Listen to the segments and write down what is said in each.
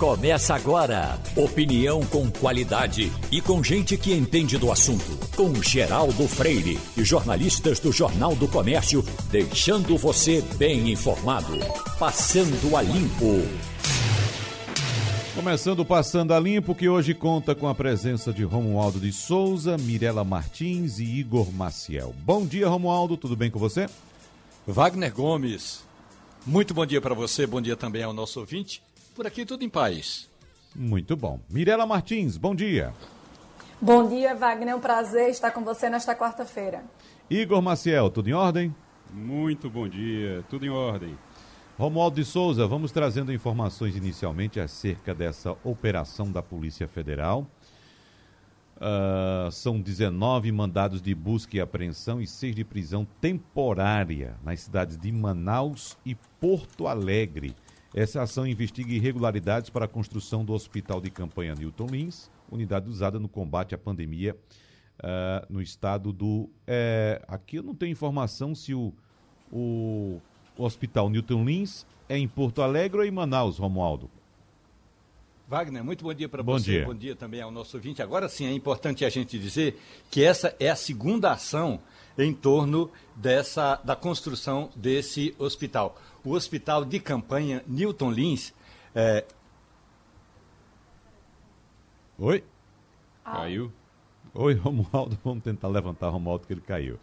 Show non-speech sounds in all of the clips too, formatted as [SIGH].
Começa agora. Opinião com qualidade e com gente que entende do assunto. Com Geraldo Freire e jornalistas do Jornal do Comércio, deixando você bem informado. Passando a Limpo. Começando Passando a Limpo, que hoje conta com a presença de Romualdo de Souza, Mirela Martins e Igor Maciel. Bom dia, Romualdo, tudo bem com você? Wagner Gomes, muito bom dia para você, bom dia também ao nosso ouvinte. Por aqui tudo em paz. Muito bom. Mirela Martins, bom dia. Bom dia, Wagner. É um prazer estar com você nesta quarta-feira. Igor Maciel, tudo em ordem? Muito bom dia, tudo em ordem. Romualdo de Souza, vamos trazendo informações inicialmente acerca dessa operação da Polícia Federal. Uh, são 19 mandados de busca e apreensão e 6 de prisão temporária nas cidades de Manaus e Porto Alegre. Essa ação investiga irregularidades para a construção do Hospital de Campanha Newton Lins, unidade usada no combate à pandemia uh, no estado do. É, aqui eu não tenho informação se o, o, o Hospital Newton Lins é em Porto Alegre ou em Manaus, Romualdo. Wagner, muito bom dia para você. Dia. Bom dia também ao nosso ouvinte. Agora sim, é importante a gente dizer que essa é a segunda ação em torno dessa da construção desse hospital o hospital de campanha Newton Lins. É... Oi? Ah. Caiu? Oi, Romualdo. Vamos tentar levantar o Romualdo que ele caiu.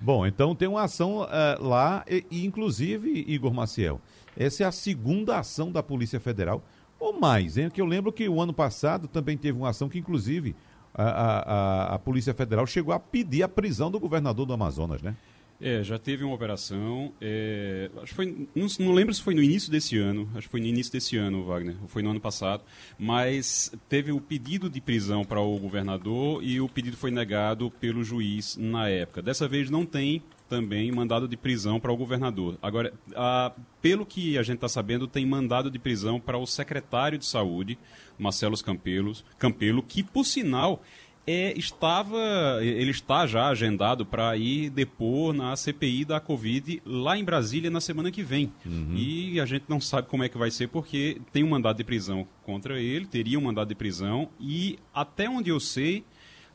Bom, então tem uma ação uh, lá, e, e, inclusive, Igor Maciel, essa é a segunda ação da Polícia Federal, ou mais, hein? Que eu lembro que o ano passado também teve uma ação que, inclusive, a, a, a Polícia Federal chegou a pedir a prisão do governador do Amazonas, né? É, já teve uma operação. É, acho foi, não, não, lembro se foi no início desse ano. Acho que foi no início desse ano, Wagner. Ou foi no ano passado. Mas teve o pedido de prisão para o governador e o pedido foi negado pelo juiz na época. Dessa vez não tem também mandado de prisão para o governador. Agora, a, pelo que a gente está sabendo, tem mandado de prisão para o secretário de saúde, Marcelo Campelos, Campelo, que por sinal é, estava, ele está já agendado para ir depor na CPI da Covid lá em Brasília na semana que vem. Uhum. E a gente não sabe como é que vai ser porque tem um mandado de prisão contra ele, teria um mandado de prisão e até onde eu sei,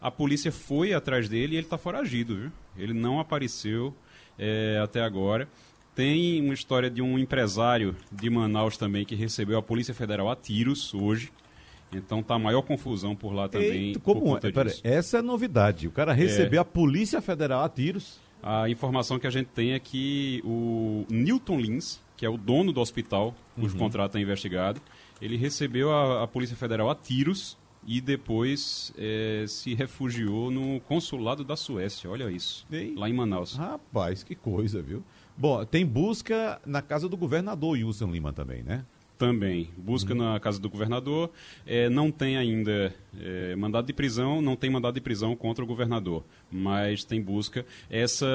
a polícia foi atrás dele e ele está foragido, viu? Ele não apareceu é, até agora. Tem uma história de um empresário de Manaus também que recebeu a Polícia Federal a tiros hoje. Então tá a maior confusão por lá também. Eita, como é? Pera, essa é novidade. O cara recebeu é... a Polícia Federal a tiros. A informação que a gente tem é que o Newton Lins, que é o dono do hospital, cujo uhum. contrato é investigado, ele recebeu a, a, Polícia Federal a tiros e depois é, se refugiou no consulado da Suécia. Olha isso. Ei. Lá em Manaus. Rapaz, que coisa, viu? Bom, tem busca na casa do governador Wilson Lima também, né? Também. Busca uhum. na casa do governador. É, não tem ainda é, mandado de prisão, não tem mandado de prisão contra o governador, mas tem busca. Essa,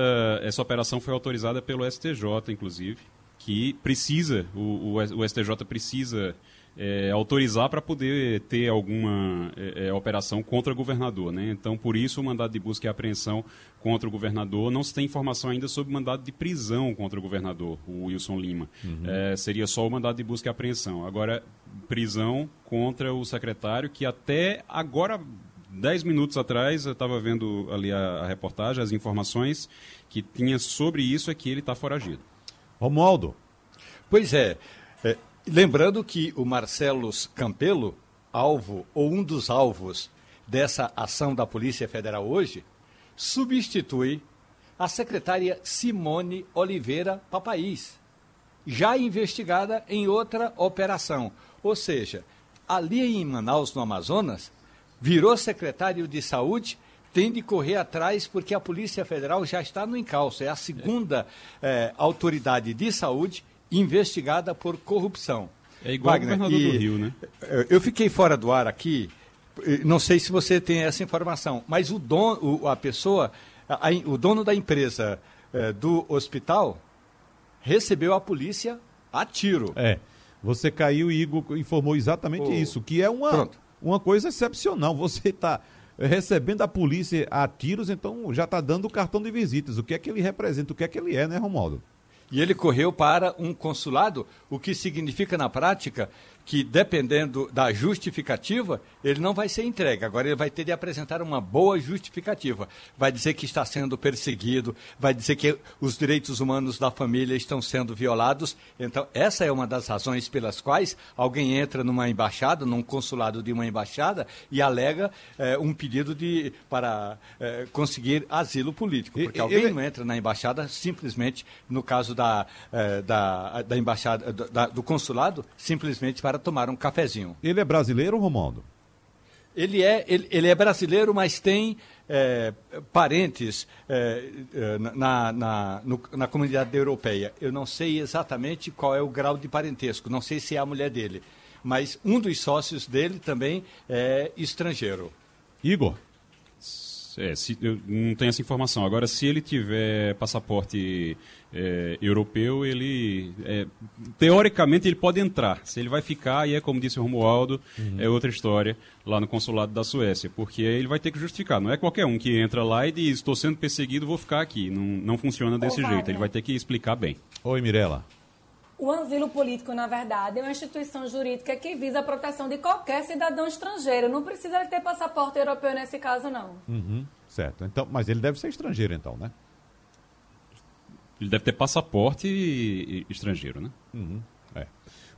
essa operação foi autorizada pelo STJ, inclusive, que precisa, o, o, o STJ precisa é, autorizar para poder ter alguma é, é, operação contra o governador. Né? Então, por isso, o mandado de busca e apreensão contra o governador. Não se tem informação ainda sobre o mandado de prisão contra o governador, o Wilson Lima. Uhum. É, seria só o mandado de busca e apreensão. Agora, prisão contra o secretário, que até agora dez minutos atrás, eu estava vendo ali a, a, reportagem, as informações que tinha sobre isso é que ele está foragido. Romualdo. Pois é, é, Lembrando que o Marcelo Campelo, alvo ou um dos alvos dessa ação da Polícia Federal hoje, substitui a secretária Simone Oliveira Papaís, já investigada em outra operação. Ou seja, ali em Manaus, no Amazonas, virou secretário de saúde, tem de correr atrás porque a Polícia Federal já está no encalço. É a segunda é, autoridade de saúde investigada por corrupção. É igual Wagner, o governador do Rio, né? Eu fiquei fora do ar aqui, não sei se você tem essa informação, mas o dono, a pessoa, a, o dono da empresa é, do hospital recebeu a polícia a tiro. É. Você caiu e Igor informou exatamente isso, que é uma, uma coisa excepcional. Você está recebendo a polícia a tiros, então já está dando o cartão de visitas. O que é que ele representa? O que é que ele é, né, Romualdo? E ele correu para um consulado, o que significa na prática que, dependendo da justificativa, ele não vai ser entregue. Agora, ele vai ter de apresentar uma boa justificativa. Vai dizer que está sendo perseguido, vai dizer que os direitos humanos da família estão sendo violados. Então, essa é uma das razões pelas quais alguém entra numa embaixada, num consulado de uma embaixada, e alega eh, um pedido de, para eh, conseguir asilo político. Porque alguém ele... não entra na embaixada simplesmente, no caso da, eh, da, da embaixada, da, do consulado, simplesmente para tomar um cafezinho. Ele é brasileiro, Romualdo? Ele é, ele, ele é brasileiro, mas tem é, parentes é, é, na, na, no, na comunidade europeia. Eu não sei exatamente qual é o grau de parentesco, não sei se é a mulher dele, mas um dos sócios dele também é estrangeiro. Igor. É, se, eu não tenho essa informação. Agora, se ele tiver passaporte é, europeu, ele é, teoricamente ele pode entrar. Se ele vai ficar, e é como disse o Romualdo, uhum. é outra história lá no consulado da Suécia, porque ele vai ter que justificar. Não é qualquer um que entra lá e diz: estou sendo perseguido, vou ficar aqui. Não, não funciona desse Ô, jeito. Ele vai ter que explicar bem. Oi, Mirela. O asilo político, na verdade, é uma instituição jurídica que visa a proteção de qualquer cidadão estrangeiro. Não precisa ter passaporte europeu nesse caso, não. Uhum, certo. Então, mas ele deve ser estrangeiro, então, né? Ele deve ter passaporte estrangeiro, né? Uhum, é.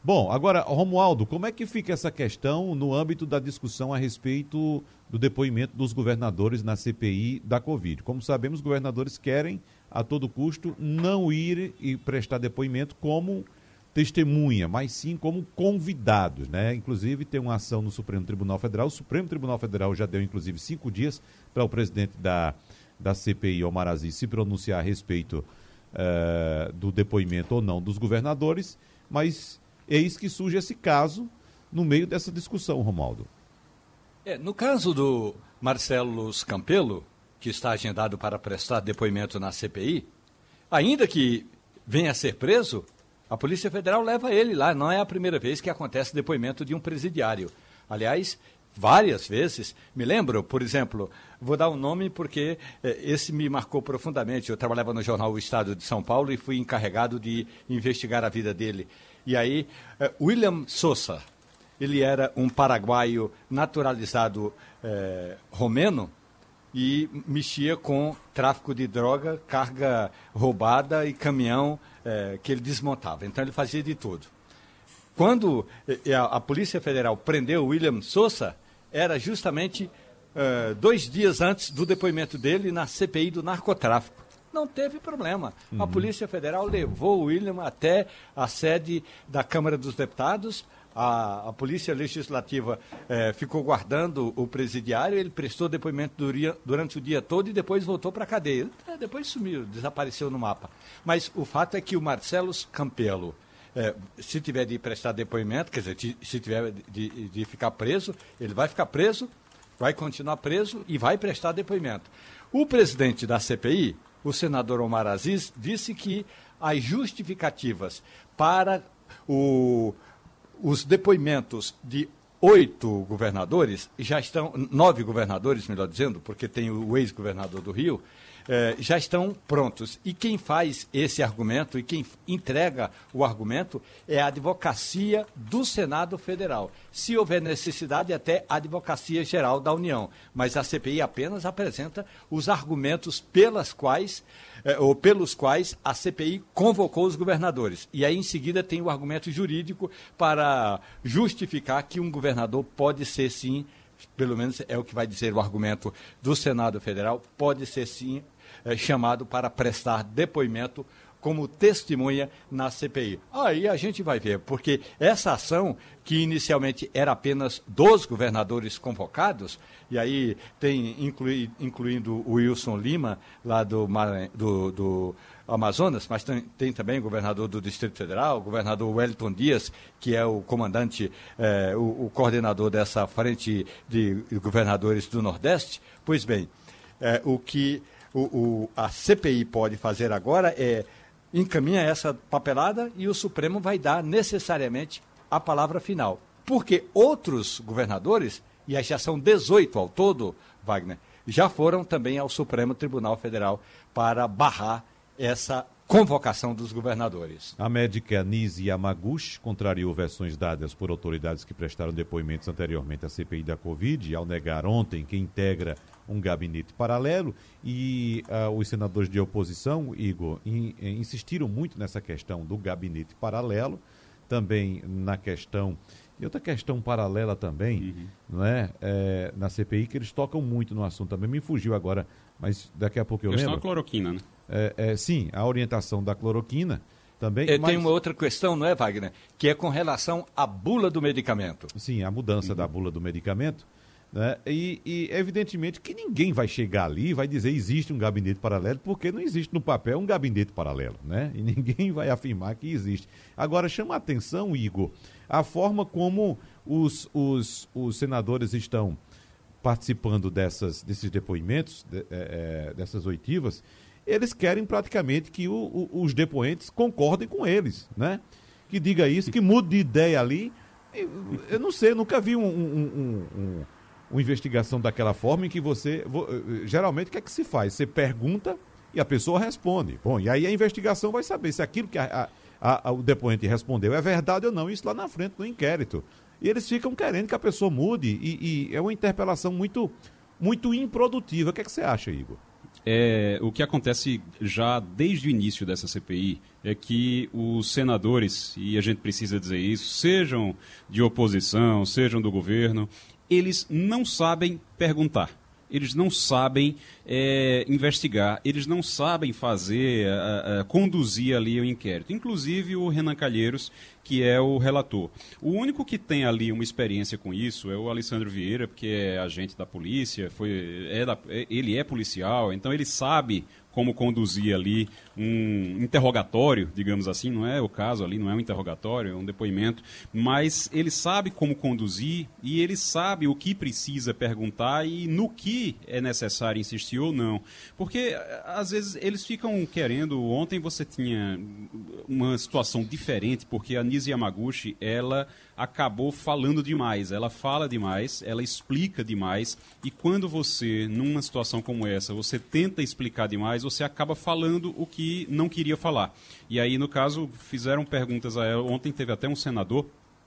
Bom, agora, Romualdo, como é que fica essa questão no âmbito da discussão a respeito do depoimento dos governadores na CPI da Covid? Como sabemos, os governadores querem a todo custo não ir e prestar depoimento como testemunha, mas sim como convidados, né? Inclusive tem uma ação no Supremo Tribunal Federal. O Supremo Tribunal Federal já deu, inclusive, cinco dias para o presidente da, da CPI, Omar Aziz, se pronunciar a respeito uh, do depoimento ou não dos governadores, mas eis que surge esse caso no meio dessa discussão, Romaldo. É, no caso do Marcelo Campelo, que está agendado para prestar depoimento na CPI, ainda que venha a ser preso, a Polícia Federal leva ele lá. Não é a primeira vez que acontece depoimento de um presidiário. Aliás, várias vezes. Me lembro, por exemplo, vou dar um nome porque eh, esse me marcou profundamente. Eu trabalhava no jornal O Estado de São Paulo e fui encarregado de investigar a vida dele. E aí, eh, William Sousa, ele era um paraguaio naturalizado eh, romeno e mexia com tráfico de droga, carga roubada e caminhão é, que ele desmontava. Então ele fazia de tudo. Quando é, a, a Polícia Federal prendeu William Sousa, era justamente é, dois dias antes do depoimento dele na CPI do narcotráfico. Não teve problema. Uhum. A Polícia Federal levou o William até a sede da Câmara dos Deputados, a, a Polícia Legislativa eh, ficou guardando o presidiário, ele prestou depoimento durante o dia todo e depois voltou para a cadeia. Eh, depois sumiu, desapareceu no mapa. Mas o fato é que o Marcelo Campelo, eh, se tiver de prestar depoimento, quer dizer, se tiver de, de ficar preso, ele vai ficar preso, vai continuar preso e vai prestar depoimento. O presidente da CPI, o senador Omar Aziz, disse que as justificativas para o os depoimentos de oito governadores já estão, nove governadores, melhor dizendo, porque tem o ex-governador do Rio, eh, já estão prontos. E quem faz esse argumento e quem entrega o argumento é a advocacia do Senado Federal. Se houver necessidade, até a advocacia geral da União. Mas a CPI apenas apresenta os argumentos pelas quais eh, ou pelos quais a CPI convocou os governadores. E aí, em seguida, tem o argumento jurídico para justificar que um governador pode ser, sim, pelo menos é o que vai dizer o argumento do Senado Federal, pode ser, sim, eh, chamado para prestar depoimento como testemunha na CPI. Aí a gente vai ver, porque essa ação, que inicialmente era apenas dos governadores convocados, e aí tem, inclui, incluindo o Wilson Lima, lá do, do, do Amazonas, mas tem, tem, também o governador do Distrito Federal, o governador Wellington Dias, que é o comandante, eh, o, o, coordenador dessa frente de governadores do Nordeste. Pois bem, eh, o que o, o, a CPI pode fazer agora é encaminha essa papelada e o Supremo vai dar necessariamente a palavra final. Porque outros governadores, e já são 18 ao todo, Wagner, já foram também ao Supremo Tribunal Federal para barrar essa convocação dos governadores. A médica Nise Yamaguchi contrariou versões dadas por autoridades que prestaram depoimentos anteriormente à CPI da Covid, ao negar ontem que integra um gabinete paralelo. E uh, os senadores de oposição, Igor, in, in, insistiram muito nessa questão do gabinete paralelo, também na questão. E outra questão paralela também, uhum. não é? é? Na CPI, que eles tocam muito no assunto também. Me fugiu agora, mas daqui a pouco eu questão lembro. Questão da cloroquina, né? É, é, sim, a orientação da cloroquina também. É, mas... Tem uma outra questão, não é, Wagner? Que é com relação à bula do medicamento. Sim, a mudança uhum. da bula do medicamento. Né? E, e, evidentemente que ninguém vai chegar ali e vai dizer existe um gabinete paralelo, porque não existe no papel um gabinete paralelo, né? E [LAUGHS] ninguém vai afirmar que existe. Agora, chama a atenção, Igor, a forma como os, os, os senadores estão participando dessas, desses depoimentos, de, é, dessas oitivas, eles querem praticamente que o, o, os depoentes concordem com eles, né? Que diga isso, que mude de ideia ali. Eu não sei, nunca vi um, um, um, uma investigação daquela forma em que você. Geralmente, o que é que se faz? Você pergunta e a pessoa responde. Bom, e aí a investigação vai saber se aquilo que a, a, a, o depoente respondeu é verdade ou não, isso lá na frente no inquérito. E eles ficam querendo que a pessoa mude, e, e é uma interpelação muito, muito improdutiva. O que, é que você acha, Igor? É, o que acontece já desde o início dessa CPI é que os senadores, e a gente precisa dizer isso, sejam de oposição, sejam do governo, eles não sabem perguntar eles não sabem é, investigar, eles não sabem fazer, a, a, conduzir ali o inquérito. Inclusive o Renan Calheiros, que é o relator. O único que tem ali uma experiência com isso é o Alessandro Vieira, porque é agente da polícia, foi, é da, é, ele é policial, então ele sabe como conduzir ali um interrogatório, digamos assim, não é o caso ali, não é um interrogatório, é um depoimento, mas ele sabe como conduzir e ele sabe o que precisa perguntar e no que é necessário insistir ou não. Porque às vezes eles ficam querendo, ontem você tinha uma situação diferente, porque a Nise Yamaguchi, ela acabou falando demais. Ela fala demais, ela explica demais, e quando você, numa situação como essa, você tenta explicar demais, você acaba falando o que não queria falar. E aí, no caso, fizeram perguntas a ela. Ontem teve até um senador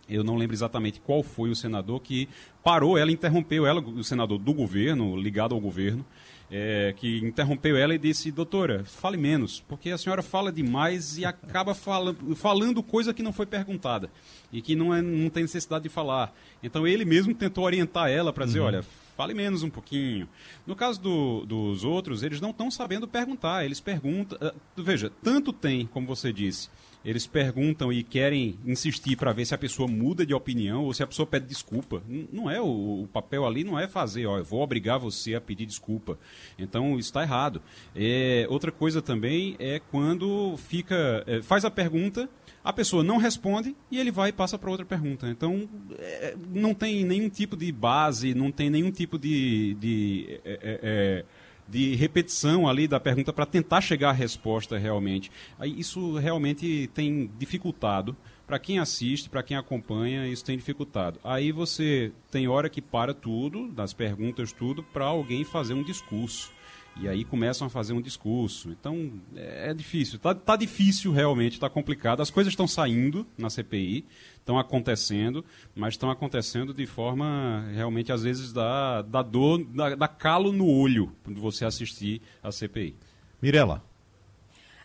eu não lembro exatamente qual foi o senador que parou ela, interrompeu ela, o senador do governo, ligado ao governo, é, que interrompeu ela e disse: Doutora, fale menos, porque a senhora fala demais e acaba fala, falando coisa que não foi perguntada e que não, é, não tem necessidade de falar. Então ele mesmo tentou orientar ela para dizer: uhum. Olha, fale menos um pouquinho. No caso do, dos outros, eles não estão sabendo perguntar, eles perguntam. Uh, veja, tanto tem, como você disse eles perguntam e querem insistir para ver se a pessoa muda de opinião ou se a pessoa pede desculpa. Não é o, o papel ali não é fazer, ó, eu vou obrigar você a pedir desculpa. Então está errado. É, outra coisa também é quando fica é, faz a pergunta a pessoa não responde e ele vai e passa para outra pergunta. Então, é, não tem nenhum tipo de base, não tem nenhum tipo de, de é, é, é de repetição ali da pergunta para tentar chegar à resposta realmente. Isso realmente tem dificultado. Para quem assiste, para quem acompanha, isso tem dificultado. Aí você tem hora que para tudo, das perguntas, tudo, para alguém fazer um discurso. E aí começam a fazer um discurso. Então, é, é difícil. Tá, tá difícil realmente, tá complicado. As coisas estão saindo na CPI, estão acontecendo, mas estão acontecendo de forma realmente, às vezes, da, da dor, da, da calo no olho, quando você assistir a CPI. Mirela.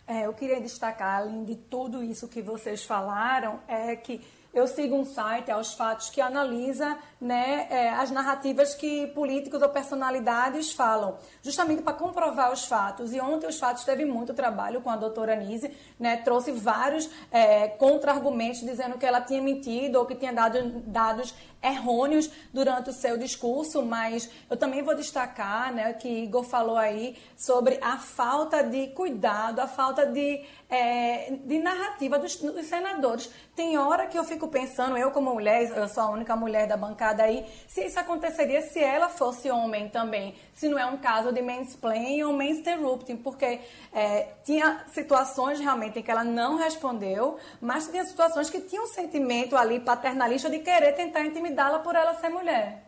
É, eu queria destacar, além de tudo isso que vocês falaram, é que eu sigo um site, aos fatos, que analisa né, é, as narrativas que políticos ou personalidades falam, justamente para comprovar os fatos. E ontem os fatos teve muito trabalho com a doutora Nise, né, trouxe vários é, contra-argumentos dizendo que ela tinha mentido ou que tinha dado dados errôneos durante o seu discurso, mas eu também vou destacar né, que Igor falou aí sobre a falta de cuidado, a falta de, é, de narrativa dos, dos senadores. Tem hora que eu fico pensando, eu como mulher, eu sou a única mulher da bancada aí, se isso aconteceria se ela fosse homem também, se não é um caso de mansplaining ou mansinterrupting, porque é, tinha situações realmente em que ela não respondeu, mas tinha situações que tinham um sentimento ali paternalista de querer tentar intimidá-la por ela ser mulher.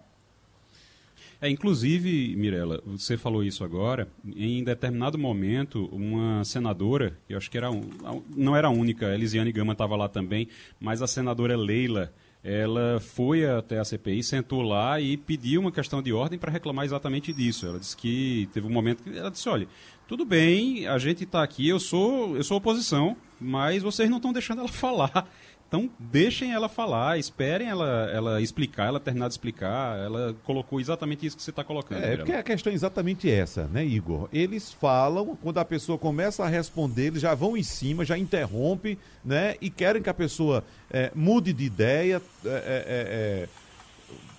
É, inclusive, Mirela, você falou isso agora, em determinado momento, uma senadora, eu acho que era um, não era a única, a Elisiane Gama estava lá também, mas a senadora Leila, ela foi até a CPI, sentou lá e pediu uma questão de ordem para reclamar exatamente disso. Ela disse que teve um momento que ela disse, olha, tudo bem, a gente está aqui, eu sou, eu sou oposição, mas vocês não estão deixando ela [LAUGHS] falar. Então, deixem ela falar, esperem ela, ela explicar, ela terminar de explicar. Ela colocou exatamente isso que você está colocando. É, porque a questão é exatamente essa, né, Igor? Eles falam, quando a pessoa começa a responder, eles já vão em cima, já interrompem, né? E querem que a pessoa é, mude de ideia, é, é, é, é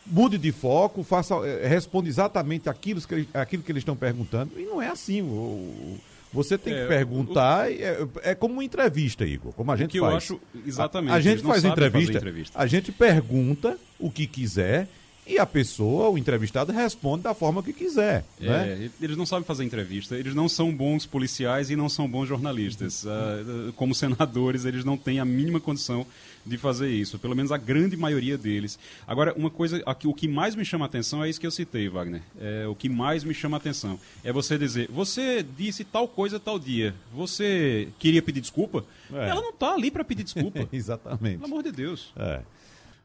mude de foco, faça, é, responda exatamente aquilo que, aquilo que eles estão perguntando. E não é assim. O, você tem é, que perguntar, o, é, é, como uma entrevista, Igor, como a gente que faz. eu acho, exatamente. A, a gente faz entrevista, entrevista, a gente pergunta o que quiser e a pessoa, o entrevistado, responde da forma que quiser. É, né? Eles não sabem fazer entrevista, eles não são bons policiais e não são bons jornalistas. Uh, como senadores, eles não têm a mínima condição de fazer isso, pelo menos a grande maioria deles. Agora, uma coisa, aqui, o que mais me chama a atenção é isso que eu citei, Wagner. É, o que mais me chama a atenção é você dizer, você disse tal coisa tal dia, você queria pedir desculpa? É. Ela não está ali para pedir desculpa. [LAUGHS] Exatamente. Pelo amor de Deus. É.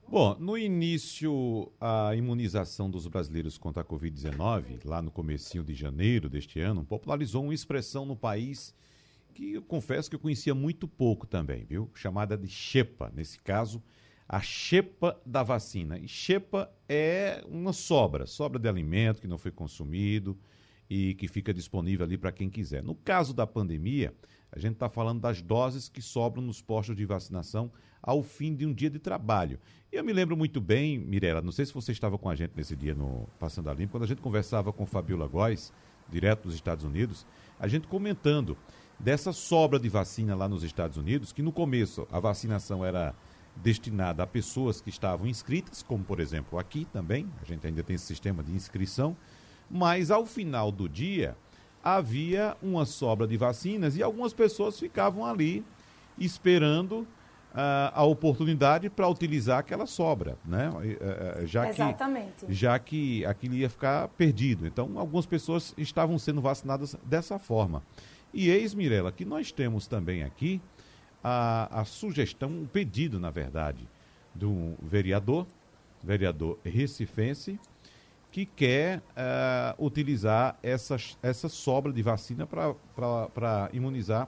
Bom, no início, a imunização dos brasileiros contra a Covid-19, lá no comecinho de janeiro deste ano, popularizou uma expressão no país que eu confesso que eu conhecia muito pouco também, viu? Chamada de xepa, nesse caso, a xepa da vacina. E xepa é uma sobra, sobra de alimento que não foi consumido e que fica disponível ali para quem quiser. No caso da pandemia, a gente está falando das doses que sobram nos postos de vacinação ao fim de um dia de trabalho. E eu me lembro muito bem, Mirela, não sei se você estava com a gente nesse dia no Passando a Limpo, quando a gente conversava com Fabiola Góes, direto dos Estados Unidos, a gente comentando dessa sobra de vacina lá nos Estados Unidos, que no começo a vacinação era destinada a pessoas que estavam inscritas, como por exemplo aqui também, a gente ainda tem esse sistema de inscrição, mas ao final do dia havia uma sobra de vacinas e algumas pessoas ficavam ali esperando uh, a oportunidade para utilizar aquela sobra, né? Uh, já Exatamente. Que, já que aquilo ia ficar perdido. Então, algumas pessoas estavam sendo vacinadas dessa forma. E eis, Mirela, que nós temos também aqui a, a sugestão, um pedido, na verdade, do vereador, vereador recifense, que quer uh, utilizar essa, essa sobra de vacina para imunizar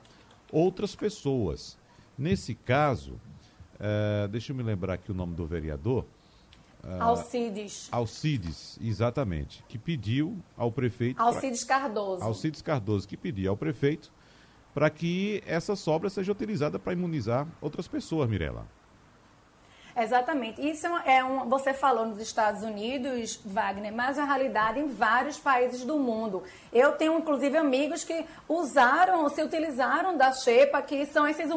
outras pessoas. Nesse caso, uh, deixa eu me lembrar aqui o nome do vereador. Uh, Alcides. Alcides, exatamente. Que pediu ao prefeito. Alcides pra, Cardoso. Alcides Cardoso, que pediu ao prefeito para que essa sobra seja utilizada para imunizar outras pessoas, Mirela. Exatamente. Isso é um, você falou nos Estados Unidos, Wagner, mas é a realidade em vários países do mundo. Eu tenho, inclusive, amigos que usaram, se utilizaram da Xepa, que são esses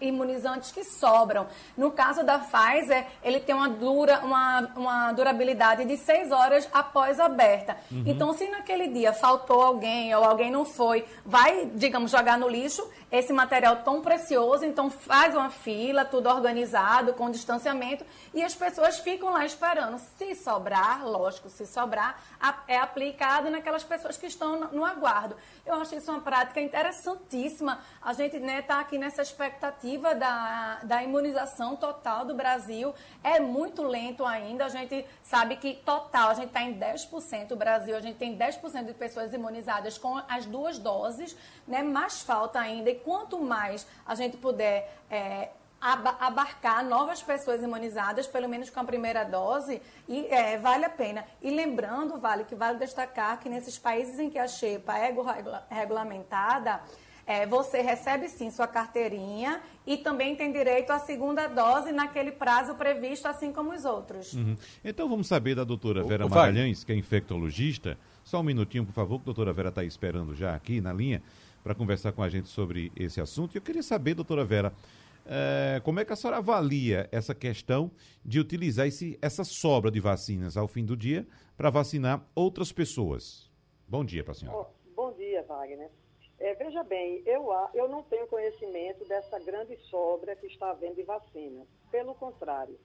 imunizantes que sobram. No caso da Pfizer, ele tem uma, dura, uma, uma durabilidade de seis horas após aberta. Uhum. Então, se naquele dia faltou alguém ou alguém não foi, vai, digamos, jogar no lixo esse material tão precioso, então faz uma fila, tudo organizado, com distanciamento, e as pessoas ficam lá esperando. Se sobrar, lógico, se sobrar, é aplicado naquelas pessoas que estão no aguardo. Eu acho isso uma prática interessantíssima. A gente está né, tá aqui nessa expectativa da, da imunização total do Brasil. É muito lento ainda. A gente sabe que total, a gente está em 10%. O Brasil, a gente tem 10% de pessoas imunizadas com as duas doses, né? mais falta ainda. E quanto mais a gente puder é, abarcar novas pessoas imunizadas, pelo menos com a primeira dose, e é, vale a pena. E lembrando, vale que vale destacar que nesses países em que a xepa é regulamentada, é, você recebe sim sua carteirinha e também tem direito à segunda dose naquele prazo previsto, assim como os outros. Uhum. Então vamos saber da doutora Vera o, Magalhães, que é infectologista. Só um minutinho, por favor, que a doutora Vera está esperando já aqui na linha para conversar com a gente sobre esse assunto. E eu queria saber, doutora Vera, é, como é que a senhora avalia essa questão de utilizar esse, essa sobra de vacinas ao fim do dia para vacinar outras pessoas? Bom dia para a senhora. Bom dia, Wagner. É, veja bem, eu, eu não tenho conhecimento dessa grande sobra que está havendo de vacinas. Pelo contrário,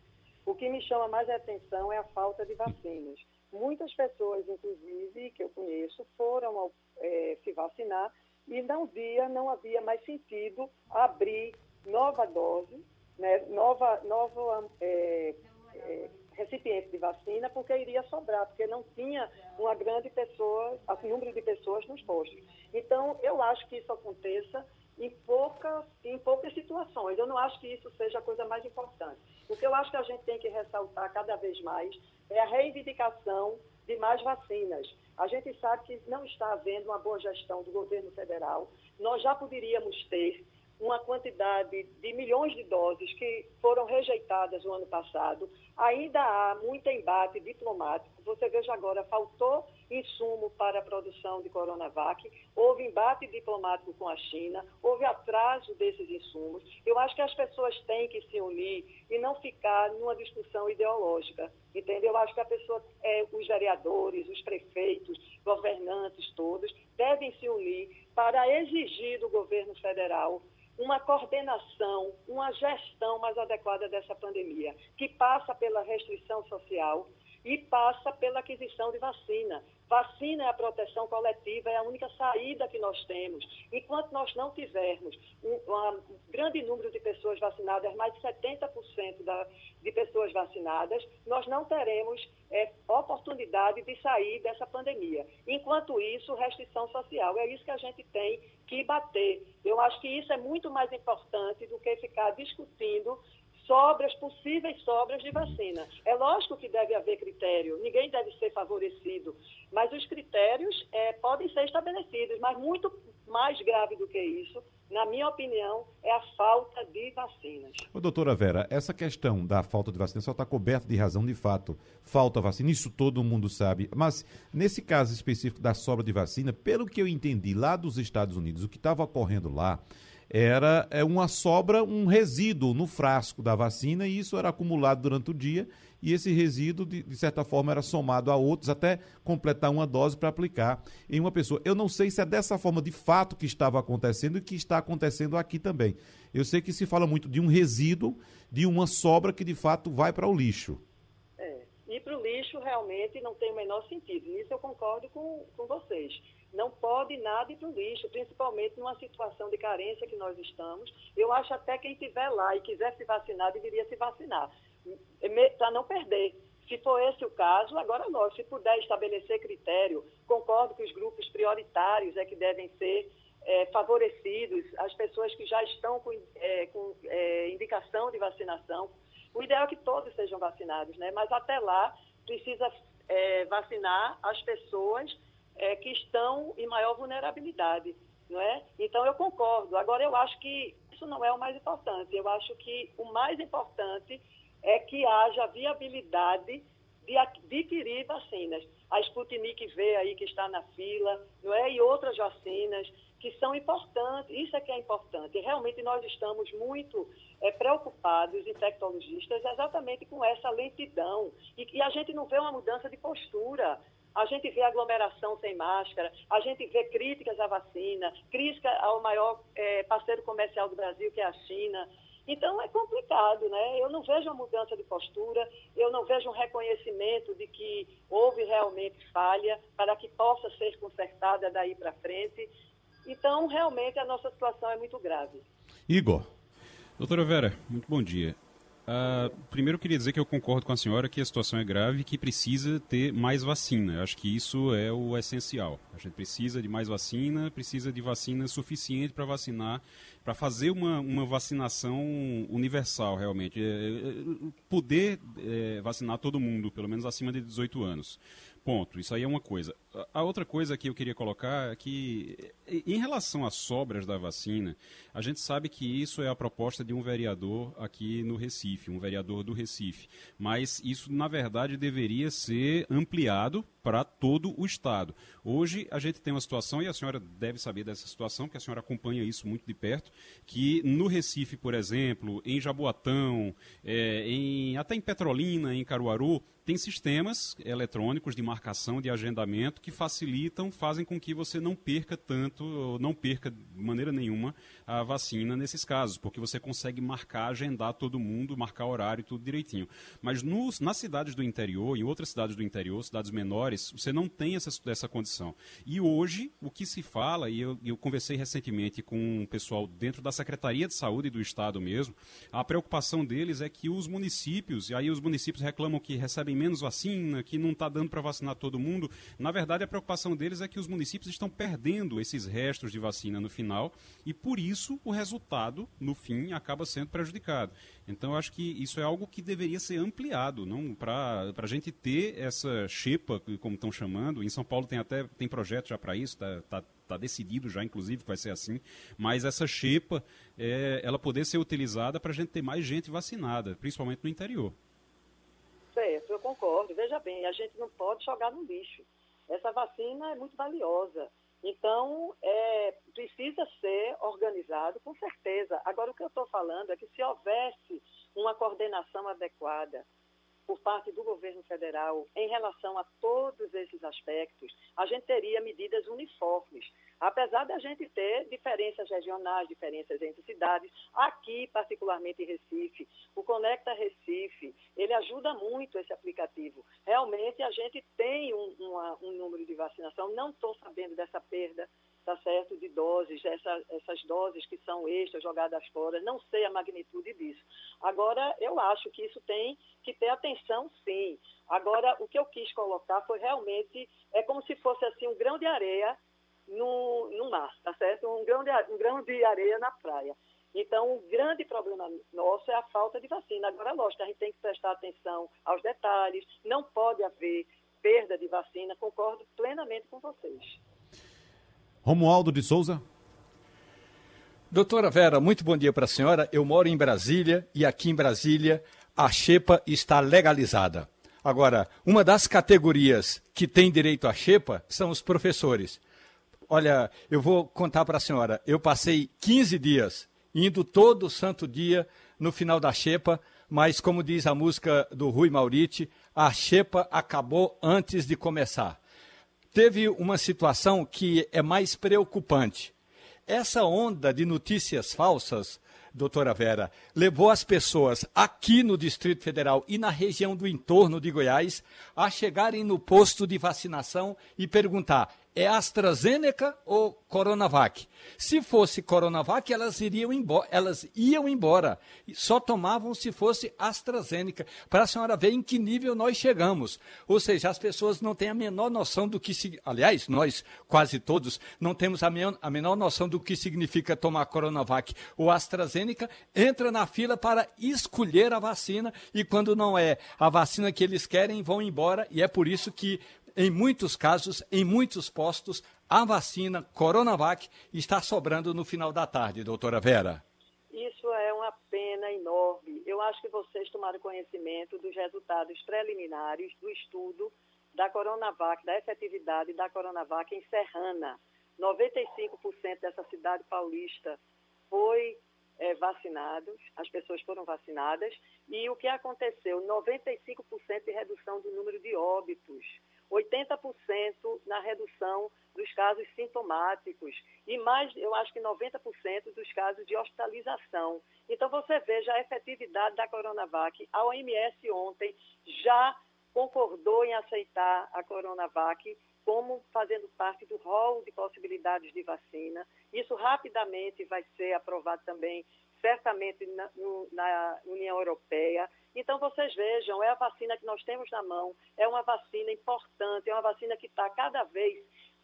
o que me chama mais a atenção é a falta de vacinas. muitas pessoas, inclusive, que eu conheço, foram é, se vacinar e não via, não havia mais sentido abrir nova dose, né, nova, nova é, é, recipiente de vacina, porque iria sobrar, porque não tinha uma grande pessoa, um número de pessoas nos postos. Então, eu acho que isso aconteça em poucas, em poucas situações. Eu não acho que isso seja a coisa mais importante. O que eu acho que a gente tem que ressaltar cada vez mais é a reivindicação de mais vacinas. A gente sabe que não está havendo uma boa gestão do governo federal. Nós já poderíamos ter uma quantidade de milhões de doses que foram rejeitadas no ano passado. Ainda há muito embate diplomático. Você veja agora, faltou insumo para a produção de Coronavac, houve embate diplomático com a China, houve atraso desses insumos. Eu acho que as pessoas têm que se unir e não ficar numa discussão ideológica, entendeu? Eu acho que a pessoa, é, os vereadores, os prefeitos, governantes todos, devem se unir para exigir do governo federal uma coordenação, uma gestão mais adequada dessa pandemia, que passa pela restrição social e passa pela aquisição de vacina. Vacina é a proteção coletiva, é a única saída que nós temos. Enquanto nós não tivermos um, um grande número de pessoas vacinadas, mais de 70% da, de pessoas vacinadas, nós não teremos é, oportunidade de sair dessa pandemia. Enquanto isso, restrição social. É isso que a gente tem que bater. Eu acho que isso é muito mais importante do que ficar discutindo sobras, possíveis sobras de vacina. É lógico que deve haver critério, ninguém deve ser favorecido, mas os critérios é, podem ser estabelecidos, mas muito mais grave do que isso, na minha opinião, é a falta de vacinas. Ô, doutora Vera, essa questão da falta de vacina só está coberta de razão de fato. Falta vacina, isso todo mundo sabe. Mas, nesse caso específico da sobra de vacina, pelo que eu entendi lá dos Estados Unidos, o que estava ocorrendo lá era é uma sobra, um resíduo no frasco da vacina e isso era acumulado durante o dia e esse resíduo, de, de certa forma, era somado a outros até completar uma dose para aplicar em uma pessoa. Eu não sei se é dessa forma de fato que estava acontecendo e que está acontecendo aqui também. Eu sei que se fala muito de um resíduo, de uma sobra que de fato vai para o lixo. É, ir para o lixo realmente não tem o menor sentido. Nisso eu concordo com, com vocês não pode nada ir para o lixo, principalmente numa situação de carência que nós estamos. Eu acho até quem estiver lá e quiser se vacinar, deveria se vacinar, para não perder. Se for esse o caso, agora nós, se puder estabelecer critério, concordo que os grupos prioritários é que devem ser é, favorecidos, as pessoas que já estão com, é, com é, indicação de vacinação. O ideal é que todos sejam vacinados, né? mas até lá precisa é, vacinar as pessoas é, que estão em maior vulnerabilidade, não é? Então eu concordo. Agora eu acho que isso não é o mais importante. Eu acho que o mais importante é que haja viabilidade de adquirir vacinas. A Sputnik V aí que está na fila, não é? E outras vacinas que são importantes. Isso é que é importante. Realmente nós estamos muito é, preocupados, infectologistas, exatamente com essa lentidão. E, e a gente não vê uma mudança de postura a gente vê aglomeração sem máscara, a gente vê críticas à vacina, crítica ao maior é, parceiro comercial do Brasil, que é a China. Então é complicado, né? Eu não vejo uma mudança de postura, eu não vejo um reconhecimento de que houve realmente falha para que possa ser consertada daí para frente. Então, realmente, a nossa situação é muito grave. Igor. Doutora Vera, muito bom dia. Uh, primeiro eu queria dizer que eu concordo com a senhora que a situação é grave e que precisa ter mais vacina. Eu acho que isso é o essencial. A gente precisa de mais vacina, precisa de vacina suficiente para vacinar, para fazer uma, uma vacinação universal realmente. É, é, é poder é, vacinar todo mundo, pelo menos acima de 18 anos. Ponto. Isso aí é uma coisa. A outra coisa que eu queria colocar é que, em relação às sobras da vacina, a gente sabe que isso é a proposta de um vereador aqui no Recife, um vereador do Recife. Mas isso, na verdade, deveria ser ampliado para todo o Estado. Hoje, a gente tem uma situação, e a senhora deve saber dessa situação, que a senhora acompanha isso muito de perto, que no Recife, por exemplo, em Jaboatão, é, em, até em Petrolina, em Caruaru, tem sistemas eletrônicos de marcação, de agendamento, que facilitam, fazem com que você não perca tanto, ou não perca de maneira nenhuma a vacina nesses casos, porque você consegue marcar, agendar todo mundo, marcar horário tudo direitinho. Mas nos, nas cidades do interior, em outras cidades do interior, cidades menores, você não tem essa, essa condição. E hoje, o que se fala, e eu, eu conversei recentemente com o pessoal dentro da Secretaria de Saúde do Estado mesmo, a preocupação deles é que os municípios, e aí os municípios reclamam que recebem menos vacina, que não está dando para vacinar todo mundo. Na verdade, a preocupação deles é que os municípios estão perdendo esses restos de vacina no final e por isso o resultado, no fim, acaba sendo prejudicado. Então, eu acho que isso é algo que deveria ser ampliado, não para a gente ter essa xepa, como estão chamando. Em São Paulo tem até tem projeto já para isso, está tá, tá decidido já, inclusive, que vai ser assim. Mas essa xepa, é, ela poder ser utilizada para a gente ter mais gente vacinada, principalmente no interior. Certo, eu concordo. Veja bem, a gente não pode jogar no lixo. Essa vacina é muito valiosa. Então, é, precisa ser organizado, com certeza. Agora, o que eu estou falando é que se houvesse uma coordenação adequada por parte do governo federal em relação a todos esses aspectos, a gente teria medidas uniformes. Apesar da gente ter diferenças regionais, diferenças entre cidades, aqui, particularmente em Recife, o Conecta Recife, ele ajuda muito esse aplicativo. Realmente, a gente tem um, uma, um número de vacinação, não estou sabendo dessa perda tá certo, de doses, essa, essas doses que são extras, jogadas fora, não sei a magnitude disso. Agora, eu acho que isso tem que ter atenção, sim. Agora, o que eu quis colocar foi realmente, é como se fosse assim um grão de areia no, no mar, tá certo? Um grão, de, um grão de areia na praia. Então, o grande problema nosso é a falta de vacina. Agora, lógico, a gente tem que prestar atenção aos detalhes, não pode haver perda de vacina, concordo plenamente com vocês. Romualdo de Souza. Doutora Vera, muito bom dia para a senhora. Eu moro em Brasília e aqui em Brasília a xepa está legalizada. Agora, uma das categorias que tem direito à xepa são os professores. Olha, eu vou contar para a senhora. Eu passei 15 dias indo todo santo dia no final da xepa, mas como diz a música do Rui Mauriti, a xepa acabou antes de começar. Teve uma situação que é mais preocupante. Essa onda de notícias falsas doutora Vera, levou as pessoas aqui no Distrito Federal e na região do entorno de Goiás a chegarem no posto de vacinação e perguntar: é AstraZeneca ou Coronavac? Se fosse Coronavac, elas iriam embora, elas iam embora. Só tomavam se fosse AstraZeneca, para a senhora ver em que nível nós chegamos. Ou seja, as pessoas não têm a menor noção do que aliás, nós quase todos não temos a, a menor noção do que significa tomar Coronavac ou AstraZeneca, entra na fila para escolher a vacina e quando não é a vacina que eles querem, vão embora e é por isso que em muitos casos, em muitos postos, a vacina Coronavac está sobrando no final da tarde, doutora Vera. Isso é uma pena enorme. Eu acho que vocês tomaram conhecimento dos resultados preliminares do estudo da Coronavac, da efetividade da Coronavac em Serrana. 95% dessa cidade paulista foi é, as pessoas foram vacinadas, e o que aconteceu? 95% de redução do número de óbitos. 80% na redução dos casos sintomáticos e mais, eu acho que 90% dos casos de hospitalização. Então, você veja a efetividade da Coronavac. A OMS ontem já concordou em aceitar a Coronavac como fazendo parte do rol de possibilidades de vacina. Isso rapidamente vai ser aprovado também, certamente, na, na União Europeia. Então, vocês vejam, é a vacina que nós temos na mão, é uma vacina importante, é uma vacina que está cada vez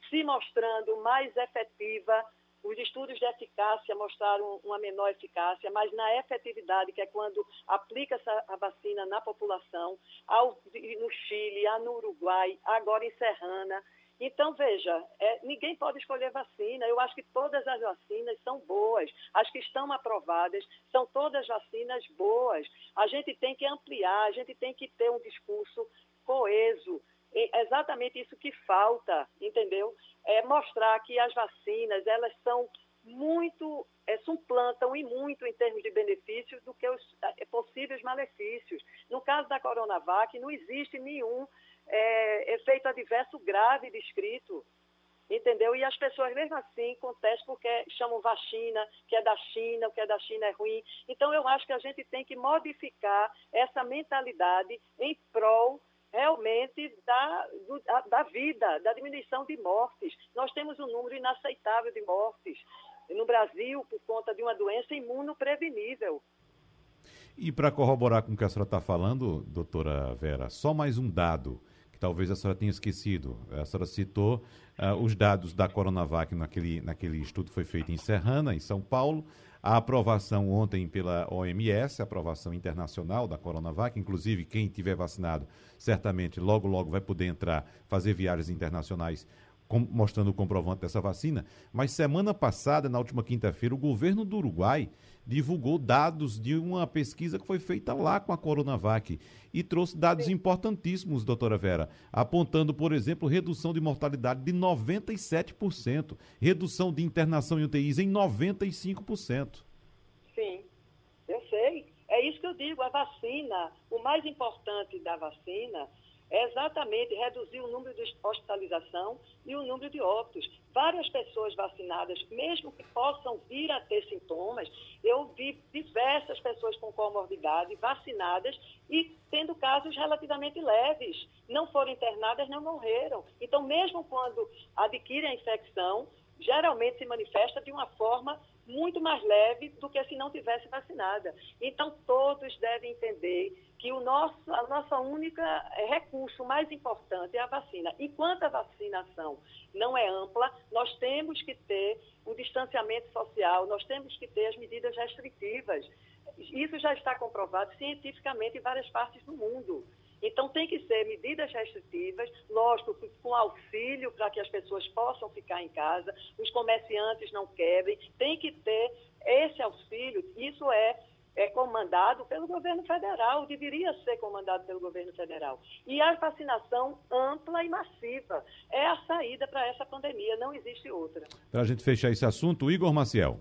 se mostrando mais efetiva. Os estudos de eficácia mostraram uma menor eficácia, mas na efetividade, que é quando aplica essa, a vacina na população, ao, no Chile, no Uruguai, agora em Serrana, então, veja, é, ninguém pode escolher vacina. Eu acho que todas as vacinas são boas. As que estão aprovadas são todas vacinas boas. A gente tem que ampliar, a gente tem que ter um discurso coeso. É exatamente isso que falta, entendeu? É mostrar que as vacinas, elas são muito, é, suplantam e muito em termos de benefícios do que os é, possíveis malefícios. No caso da Coronavac, não existe nenhum é, efeito adverso grave descrito entendeu? E as pessoas, mesmo assim, contestam porque chamam vacina, que é da China, o que é da China é ruim. Então, eu acho que a gente tem que modificar essa mentalidade em prol realmente da, do, da vida, da diminuição de mortes. Nós temos um número inaceitável de mortes no Brasil por conta de uma doença imunoprevenível. E para corroborar com o que a senhora está falando, doutora Vera, só mais um dado que talvez a senhora tenha esquecido. A senhora citou uh, os dados da Coronavac naquele, naquele estudo que foi feito em Serrana, em São Paulo. A aprovação ontem pela OMS, a aprovação internacional da Coronavac, inclusive quem tiver vacinado, certamente logo, logo vai poder entrar, fazer viagens internacionais com, mostrando o comprovante dessa vacina. Mas semana passada, na última quinta-feira, o governo do Uruguai divulgou dados de uma pesquisa que foi feita lá com a Coronavac e trouxe dados Sim. importantíssimos, doutora Vera, apontando, por exemplo, redução de mortalidade de 97%, redução de internação em UTIs em 95%. Sim, eu sei. É isso que eu digo, a vacina, o mais importante da vacina é exatamente reduzir o número de hospitalização e o número de óbitos. Várias pessoas vacinadas, mesmo que possam vir a ter sintomas, eu vi diversas pessoas com comorbidade vacinadas e tendo casos relativamente leves. Não foram internadas, não morreram. Então, mesmo quando adquirem a infecção, geralmente se manifesta de uma forma muito mais leve do que se não tivesse vacinada. Então, todos devem entender que o nosso, a nossa única eh, recurso mais importante é a vacina. Enquanto a vacinação não é ampla, nós temos que ter o distanciamento social, nós temos que ter as medidas restritivas. Isso já está comprovado cientificamente em várias partes do mundo. Então, tem que ser medidas restritivas, lógico, com auxílio para que as pessoas possam ficar em casa, os comerciantes não quebrem, tem que ter esse auxílio. Isso é é comandado pelo governo federal, deveria ser comandado pelo governo federal. E a vacinação ampla e massiva é a saída para essa pandemia, não existe outra. Para a gente fechar esse assunto, Igor Maciel.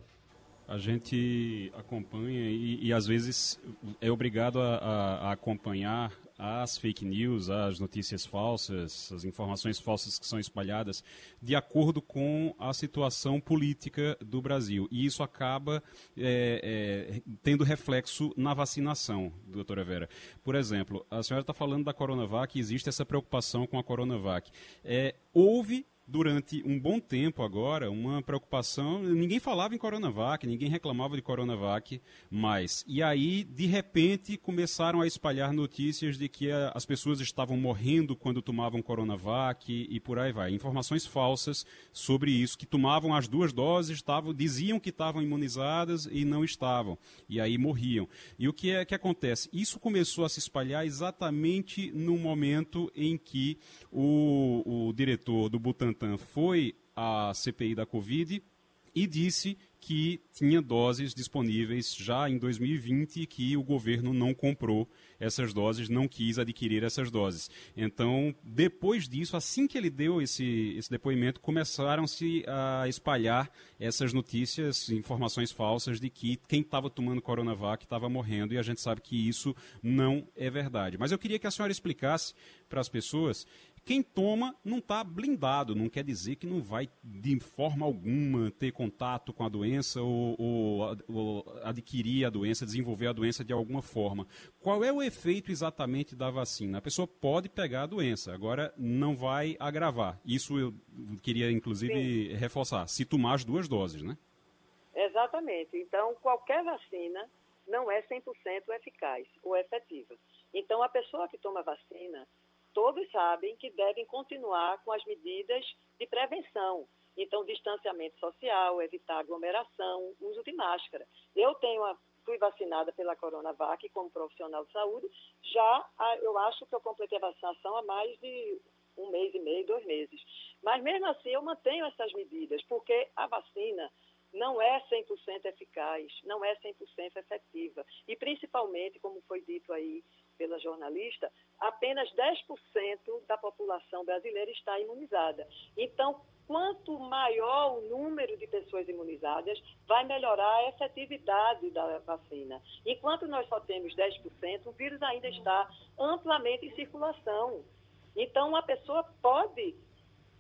A gente acompanha e, e às vezes é obrigado a, a, a acompanhar as fake news, as notícias falsas, as informações falsas que são espalhadas, de acordo com a situação política do Brasil. E isso acaba é, é, tendo reflexo na vacinação, doutora Vera. Por exemplo, a senhora está falando da Coronavac, existe essa preocupação com a Coronavac. É, houve durante um bom tempo agora uma preocupação. Ninguém falava em Coronavac, ninguém reclamava de Coronavac mais. E aí, de repente, começaram a espalhar notícias de que a, as pessoas estavam morrendo quando tomavam Coronavac e, e, por aí vai. Informações falsas sobre isso, que tomavam as duas doses, estavam, diziam que estavam imunizadas e não estavam. E aí morriam. E o que é que acontece? Isso começou a se espalhar exatamente no momento em que o, o diretor do Butantan Butantan foi à CPI da Covid e disse que tinha doses disponíveis já em 2020 e que o governo não comprou essas doses, não quis adquirir essas doses. Então, depois disso, assim que ele deu esse, esse depoimento, começaram-se a espalhar essas notícias, informações falsas de que quem estava tomando Coronavac estava morrendo e a gente sabe que isso não é verdade. Mas eu queria que a senhora explicasse para as pessoas quem toma não está blindado, não quer dizer que não vai, de forma alguma, ter contato com a doença ou, ou, ou, adquirir a doença, desenvolver a doença de alguma forma. Qual é o efeito exatamente da vacina? A pessoa pode pegar a doença, agora não vai agravar. Isso eu queria, inclusive, Sim. reforçar. Se tomar as duas doses, né? Exatamente. Então, qualquer vacina não é 100% eficaz ou efetiva. Então, a pessoa que toma vacina, todos sabem que devem continuar com as medidas de prevenção. Então, distanciamento social, evitar aglomeração, uso de máscara. Eu tenho a, fui vacinada pela Coronavac como profissional de saúde. Já eu acho que eu completei a vacinação há mais de um mês e meio, dois meses. Mas mesmo assim eu mantenho essas medidas, porque a vacina não é 100% eficaz, não é 100% efetiva. E principalmente, como foi dito aí, pela jornalista, apenas 10% da população brasileira está imunizada. Então, quanto maior o número de pessoas imunizadas, vai melhorar a efetividade da vacina. Enquanto nós só temos 10%, o vírus ainda está amplamente em circulação. Então, a pessoa pode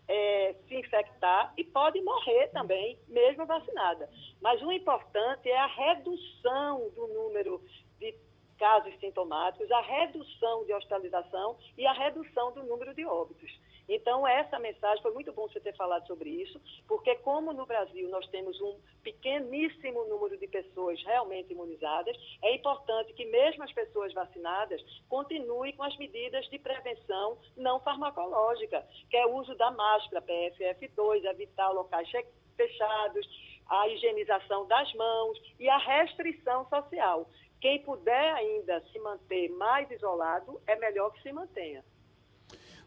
é, se infectar e pode morrer também, mesmo vacinada. Mas o importante é a redução do número de casos sintomáticos, a redução de hospitalização e a redução do número de óbitos. Então, essa mensagem, foi muito bom você ter falado sobre isso, porque como no Brasil nós temos um pequeníssimo número de pessoas realmente imunizadas, é importante que mesmo as pessoas vacinadas continuem com as medidas de prevenção não farmacológica, que é o uso da máscara PFF2, evitar locais fechados, a higienização das mãos e a restrição social. Quem puder ainda se manter mais isolado, é melhor que se mantenha.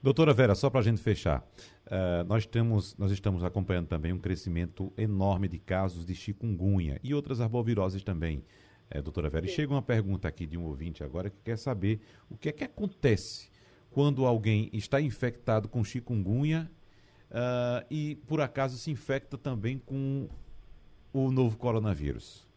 Doutora Vera, só para a gente fechar, uh, nós, temos, nós estamos acompanhando também um crescimento enorme de casos de chikungunya e outras arboviroses também, uh, doutora Vera. Sim. E chega uma pergunta aqui de um ouvinte agora que quer saber o que é que acontece quando alguém está infectado com chikungunya uh, e por acaso se infecta também com o novo coronavírus.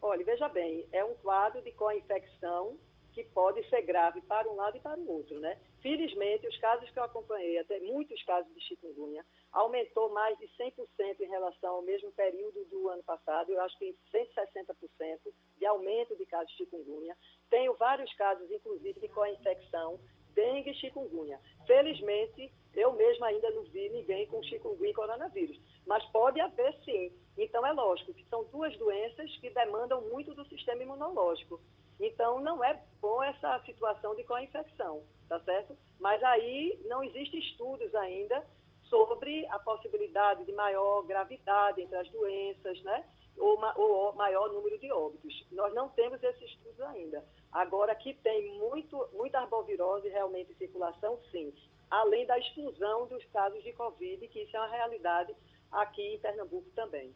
Olha, veja bem, é um quadro de co-infecção que pode ser grave para um lado e para o outro, né? Felizmente, os casos que eu acompanhei, até muitos casos de chikungunya, aumentou mais de 100% em relação ao mesmo período do ano passado, eu acho que 160% de aumento de casos de chikungunya. Tenho vários casos, inclusive, de co-infecção, dengue e chikungunya. Felizmente, eu mesma ainda não vi ninguém com chikungunya e coronavírus, mas pode haver sim. Então, é lógico que são duas doenças que demandam muito do sistema imunológico. Então, não é bom essa situação de co-infecção, tá certo? Mas aí não existem estudos ainda sobre a possibilidade de maior gravidade entre as doenças, né? Ou, ou maior número de óbitos. Nós não temos esses estudos ainda. Agora, que tem muito, muita arbovirose realmente em circulação, sim. Além da exclusão dos casos de Covid, que isso é uma realidade aqui em Pernambuco também.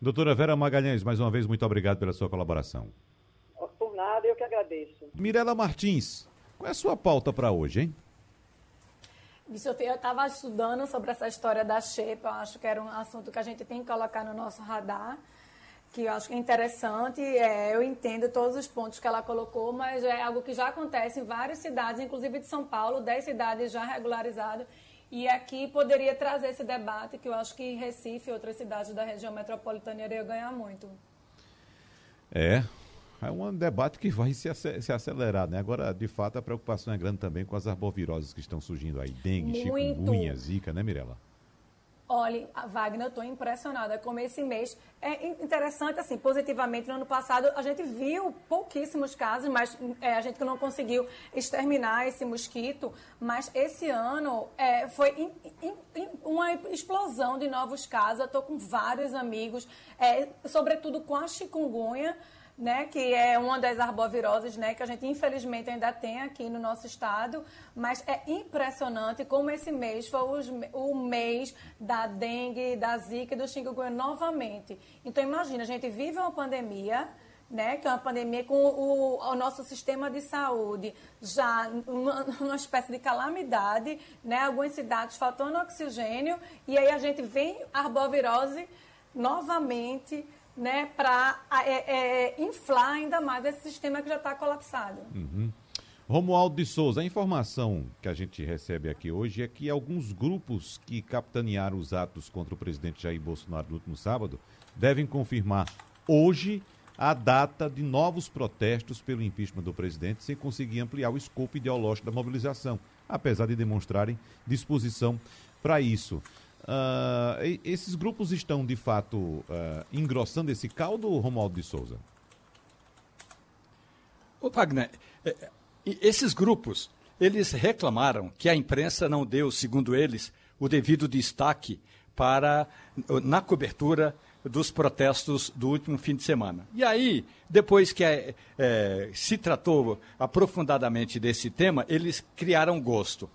Doutora Vera Magalhães, mais uma vez, muito obrigado pela sua colaboração nada, eu que agradeço. Mirela Martins, qual é a sua pauta para hoje, hein? eu estava estudando sobre essa história da Xepa, eu acho que era um assunto que a gente tem que colocar no nosso radar, que eu acho que é interessante, é, eu entendo todos os pontos que ela colocou, mas é algo que já acontece em várias cidades, inclusive de São Paulo, 10 cidades já regularizadas, e aqui poderia trazer esse debate, que eu acho que Recife e outras cidades da região metropolitana iriam ganhar muito. É, é um debate que vai se, acelerar, né? Agora, de fato, a preocupação é grande também com as arboviroses que estão surgindo aí. Dengue, Muito. chikungunya, zika, né, Mirella? Olha, Wagner, eu estou impressionada como esse mês. É interessante, assim, positivamente, no ano passado a gente viu pouquíssimos casos, mas é, a gente não conseguiu exterminar esse mosquito. Mas esse ano é, foi in, in, in, uma explosão de novos casos. Eu estou com vários amigos, é, sobretudo com a chikungunya né, que é uma das arboviroses, né, que a gente infelizmente ainda tem aqui no nosso estado, mas é impressionante como esse mês foi os, o mês da dengue, da zika e do chikungunya novamente. Então imagina, a gente vive uma pandemia, né, que é uma pandemia com o, o nosso sistema de saúde já uma, uma espécie de calamidade, né, algumas cidades faltando oxigênio, e aí a gente vem arbovirose novamente né, para é, é, inflar ainda mais esse sistema que já está colapsado. Uhum. Romualdo de Souza, a informação que a gente recebe aqui hoje é que alguns grupos que capitanearam os atos contra o presidente Jair Bolsonaro no último sábado devem confirmar hoje a data de novos protestos pelo impeachment do presidente, sem conseguir ampliar o escopo ideológico da mobilização, apesar de demonstrarem disposição para isso. Uh, esses grupos estão, de fato, uh, engrossando esse caldo, Romualdo de Souza? Ô, Wagner, é, é, esses grupos, eles reclamaram que a imprensa não deu, segundo eles, o devido destaque para, na cobertura dos protestos do último fim de semana. E aí, depois que é, é, se tratou aprofundadamente desse tema, eles criaram gosto.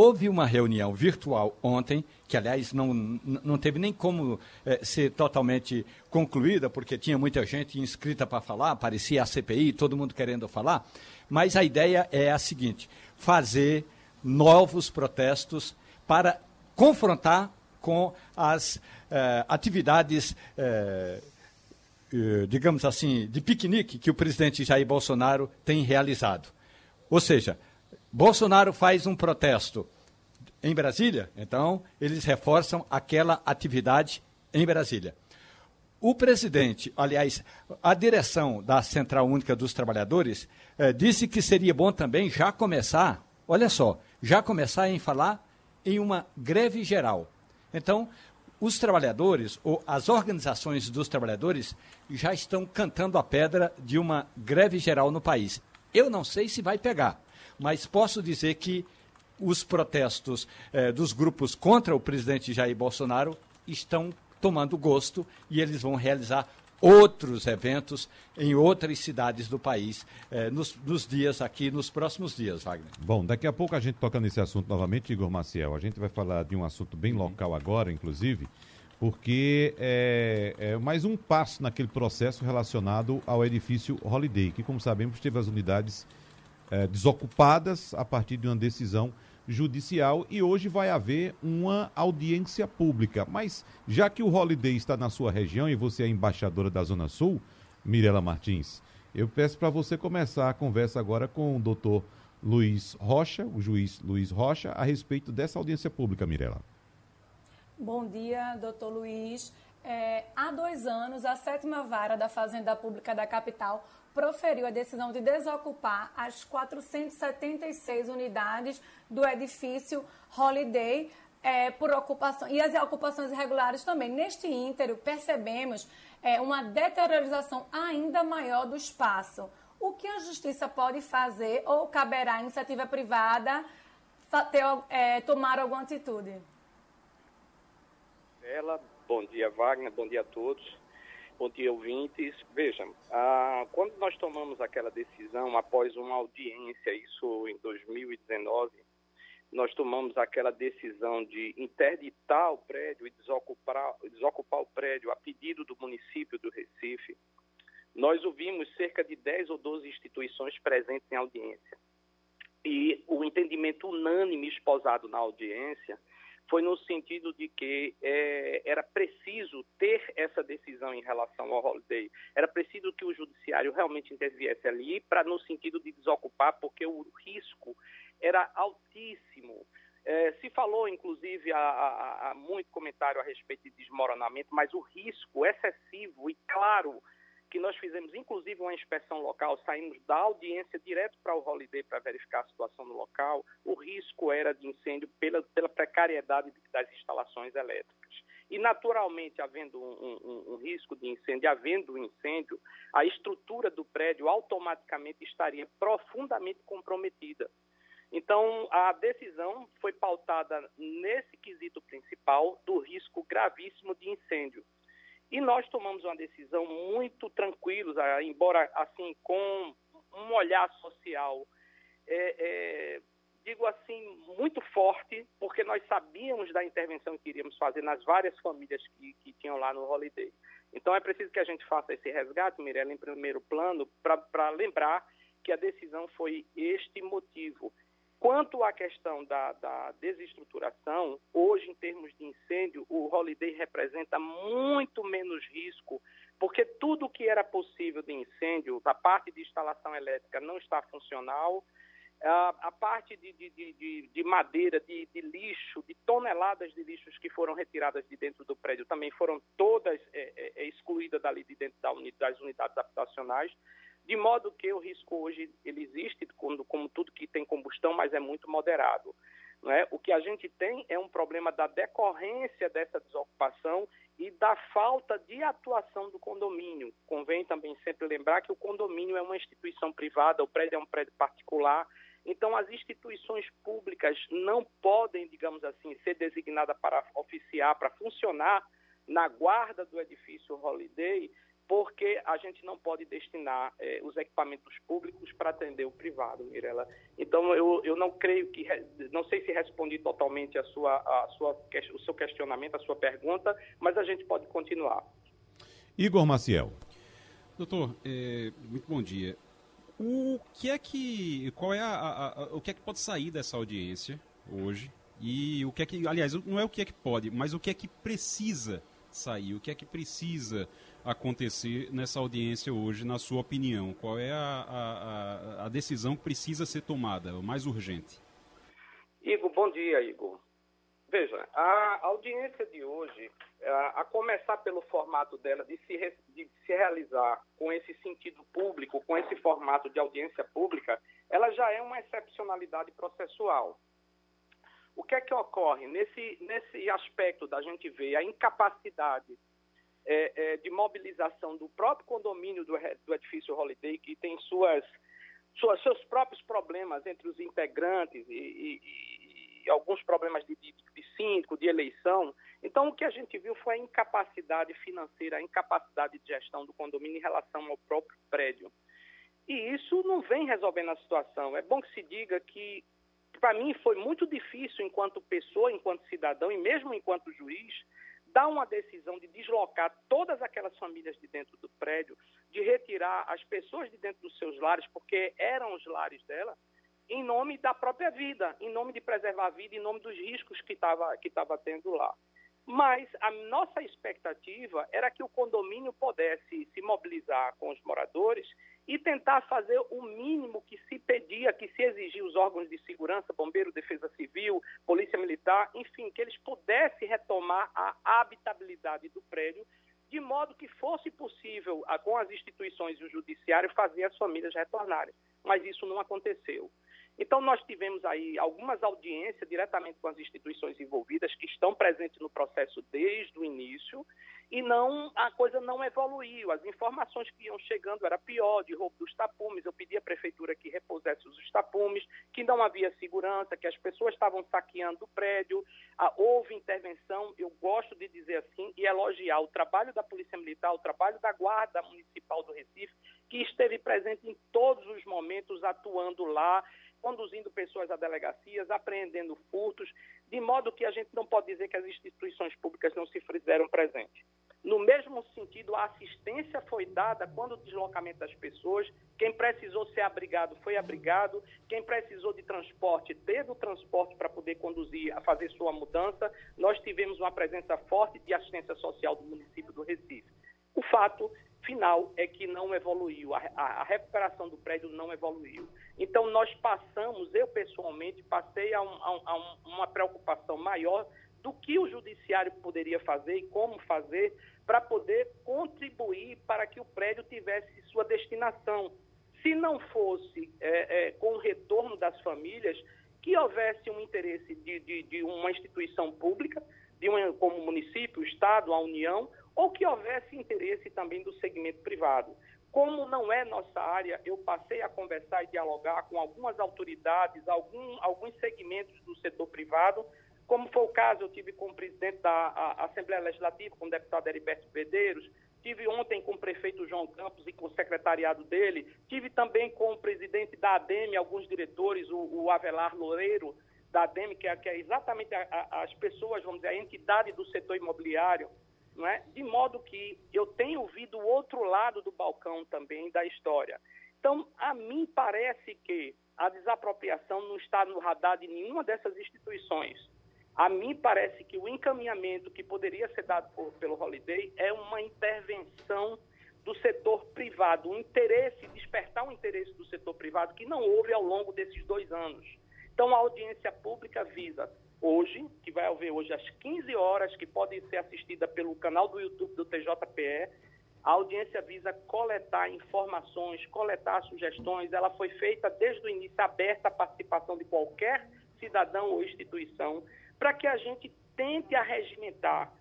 Houve uma reunião virtual ontem, que aliás não, não teve nem como eh, ser totalmente concluída, porque tinha muita gente inscrita para falar, parecia a CPI, todo mundo querendo falar, mas a ideia é a seguinte: fazer novos protestos para confrontar com as eh, atividades, eh, eh, digamos assim, de piquenique que o presidente Jair Bolsonaro tem realizado. Ou seja, Bolsonaro faz um protesto em Brasília, então eles reforçam aquela atividade em Brasília. O presidente, aliás, a direção da Central Única dos Trabalhadores eh, disse que seria bom também já começar, olha só, já começar em falar em uma greve geral. Então, os trabalhadores, ou as organizações dos trabalhadores, já estão cantando a pedra de uma greve geral no país. Eu não sei se vai pegar, mas posso dizer que os protestos eh, dos grupos contra o presidente Jair Bolsonaro estão tomando gosto e eles vão realizar outros eventos em outras cidades do país eh, nos, nos, dias aqui, nos próximos dias, Wagner. Bom, daqui a pouco a gente toca nesse assunto novamente, Igor Maciel. A gente vai falar de um assunto bem uhum. local agora, inclusive, porque é, é, mais um passo naquele processo relacionado ao edifício Holiday, que, como sabemos, teve as unidades é, desocupadas a partir de uma decisão judicial e hoje vai haver uma audiência pública. Mas já que o Holiday está na sua região e você é embaixadora da Zona Sul, Mirela Martins, eu peço para você começar a conversa agora com o doutor Luiz Rocha, o juiz Luiz Rocha, a respeito dessa audiência pública, Mirela. Bom dia, doutor Luiz. É, há dois anos, a sétima vara da Fazenda Pública da capital proferiu a decisão de desocupar as 476 unidades do edifício Holiday é, por ocupação e as ocupações irregulares também. Neste íntero, percebemos é, uma deteriorização ainda maior do espaço. O que a justiça pode fazer ou caberá à iniciativa privada ter, é, tomar alguma atitude? Ela, bom dia Wagner, bom dia a todos. Bom dia, ouvintes. Vejam, ah, quando nós tomamos aquela decisão após uma audiência, isso em 2019, nós tomamos aquela decisão de interditar o prédio e desocupar, desocupar o prédio a pedido do município do Recife. Nós ouvimos cerca de 10 ou 12 instituições presentes em audiência. E o entendimento unânime esposado na audiência foi no sentido de que é, era preciso ter essa decisão em relação ao holiday. Era preciso que o judiciário realmente interviesse ali para no sentido de desocupar, porque o risco era altíssimo. É, se falou, inclusive, há, há muito comentário a respeito de desmoronamento, mas o risco excessivo e claro que nós fizemos, inclusive, uma inspeção local, saímos da audiência direto para o Holiday para verificar a situação no local, o risco era de incêndio pela, pela precariedade das instalações elétricas. E, naturalmente, havendo um, um, um risco de incêndio, havendo um incêndio, a estrutura do prédio automaticamente estaria profundamente comprometida. Então, a decisão foi pautada nesse quesito principal do risco gravíssimo de incêndio. E nós tomamos uma decisão muito tranquilos, ah, embora assim com um olhar social, é, é, digo assim, muito forte, porque nós sabíamos da intervenção que iríamos fazer nas várias famílias que, que tinham lá no Holiday. Então é preciso que a gente faça esse resgate, Mirella, em primeiro plano, para lembrar que a decisão foi este motivo. Quanto à questão da, da, desestruturação, hoje, em termos de incêndio, o Holiday representa muito menos risco, porque tudo que era possível de incêndio, a parte de instalação elétrica não está funcional, a, a parte de, de, de, de madeira, de, lixo, de toneladas de lixos que foram retiradas de dentro do prédio também foram todas é, é, é excluídas dali de dentro da das unidades habitacionais de modo que o risco hoje ele existe, como, como tudo que tem combustão, mas é muito moderado. É? O que a gente tem é um problema da decorrência dessa desocupação e da falta de atuação do condomínio. Convém também sempre lembrar que o condomínio é uma instituição privada, o prédio é um prédio particular, então as instituições públicas não podem, digamos assim, ser designadas para oficiar, para funcionar na guarda do edifício Holiday porque a gente não pode destinar eh, os equipamentos públicos para atender o privado, Mirela. Então, eu, eu não creio que, não sei se respondi totalmente a sua, a sua, o seu questionamento, a sua pergunta, mas a gente pode continuar. Igor Maciel. Doutor, é, muito bom dia. O que é que, qual é a, a, a, o que é que pode sair dessa audiência hoje? E o que é que, aliás, não é o que é que pode, mas o que é que precisa sair, o que é que precisa acontecer nessa audiência hoje, na sua opinião? Qual é a, a, a decisão que precisa ser tomada, o mais urgente? Igor, bom dia, Igor. Veja, a audiência de hoje, a, começar pelo formato dela, de se, de se realizar com esse sentido público, com esse formato de audiência pública, ela já é uma excepcionalidade processual. O que é que ocorre? Nesse, nesse aspecto da gente ver a incapacidade é, é, de mobilização do próprio condomínio do, do edifício Holiday, que tem suas, suas, seus próprios problemas entre os integrantes e, e, e alguns problemas de, de, de síndico, de eleição. Então, o que a gente viu foi a incapacidade financeira, a incapacidade de gestão do condomínio em relação ao próprio prédio. E isso não vem resolvendo a situação. É bom que se diga que para mim foi muito difícil, enquanto pessoa, enquanto cidadão e mesmo enquanto juiz, dar uma decisão de deslocar todas aquelas famílias de dentro do prédio, de retirar as pessoas de dentro dos seus lares, porque eram os lares dela, em nome da própria vida, em nome de preservar a vida, em nome dos riscos que estava que tava tendo lá. Mas a nossa expectativa era que o condomínio pudesse se mobilizar com os moradores e tentar fazer o mínimo que se pedia, que se exigia os órgãos de segurança, bombeiro, defesa civil, polícia militar, enfim, que eles pudessem retomar a habitabilidade do prédio, de modo que fosse possível, com as instituições e o judiciário, fazer as famílias retornarem. Mas isso não aconteceu. Então, nós tivemos aí algumas audiências diretamente com as instituições envolvidas que estão presentes no processo desde o início e não a coisa não evoluiu. As informações que iam chegando era pior, de roubo dos tapumes. Eu pedi à prefeitura que repusesse os tapumes, que não havia segurança, que as pessoas estavam saqueando o prédio. Ah, houve intervenção, eu gosto de dizer assim, e elogiar o trabalho da Polícia Militar, o trabalho da Guarda Municipal do Recife, que esteve presente em todos os momentos, atuando lá conduzindo pessoas a delegacias, apreendendo furtos, de modo que a gente não pode dizer que as instituições públicas não se fizeram presentes. No mesmo sentido, a assistência foi dada quando o deslocamento das pessoas, quem precisou ser abrigado foi abrigado, quem precisou de transporte teve o transporte para poder conduzir, a fazer sua mudança. Nós tivemos uma presença forte de assistência social do município do Recife. O fato final é que não evoluiu, a, a, recuperação do prédio não evoluiu. Então, nós passamos, eu pessoalmente, passei a, um, a, um, uma preocupação maior do que o judiciário poderia fazer e como fazer para poder contribuir para que o prédio tivesse sua destinação. Se não fosse é, é, com o retorno das famílias, que houvesse um interesse de, de, de uma instituição pública, de uma, como o município, o Estado, a União, ou que houvesse interesse também do segmento privado. Como não é nossa área, eu passei a conversar e dialogar com algumas autoridades, algum, alguns segmentos do setor privado, como foi o caso, eu tive com o presidente da a, Assembleia Legislativa, com o deputado Heriberto Bedeiros, tive ontem com o prefeito João Campos e com o secretariado dele, tive também com o presidente da ADEME, alguns diretores, o, o Avelar Loureiro, da ADEME, que é, que é exatamente a, a, as pessoas, vamos dizer, a entidade do setor imobiliário, não é? de modo que eu tenho ouvido o outro lado do balcão também da história. Então, a mim parece que a desapropriação não está no radar de nenhuma dessas instituições. A mim parece que o encaminhamento que poderia ser dado por, pelo Holiday é uma intervenção do setor privado, um interesse, despertar um interesse do setor privado que não houve ao longo desses dois anos. Então, a audiência pública visa hoje, que vai haver hoje às 15 horas, que pode ser assistida pelo canal do YouTube do TJPE. A audiência visa coletar informações, coletar sugestões. Ela foi feita desde o início aberta à participação de qualquer cidadão ou instituição, para que a gente tente arregimentar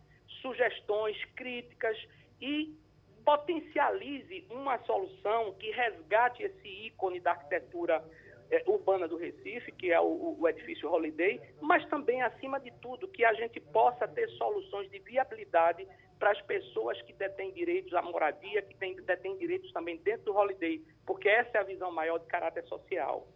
sugestões, críticas e potencialize uma solução que resgate esse ícone da arquitetura é, urbana do Recife, que é o, o, edifício Holiday, mas também, acima de tudo, que a gente possa ter soluções de viabilidade para as pessoas que detêm direitos à moradia, que detêm direitos também dentro do holiday, porque essa é a visão maior de caráter social.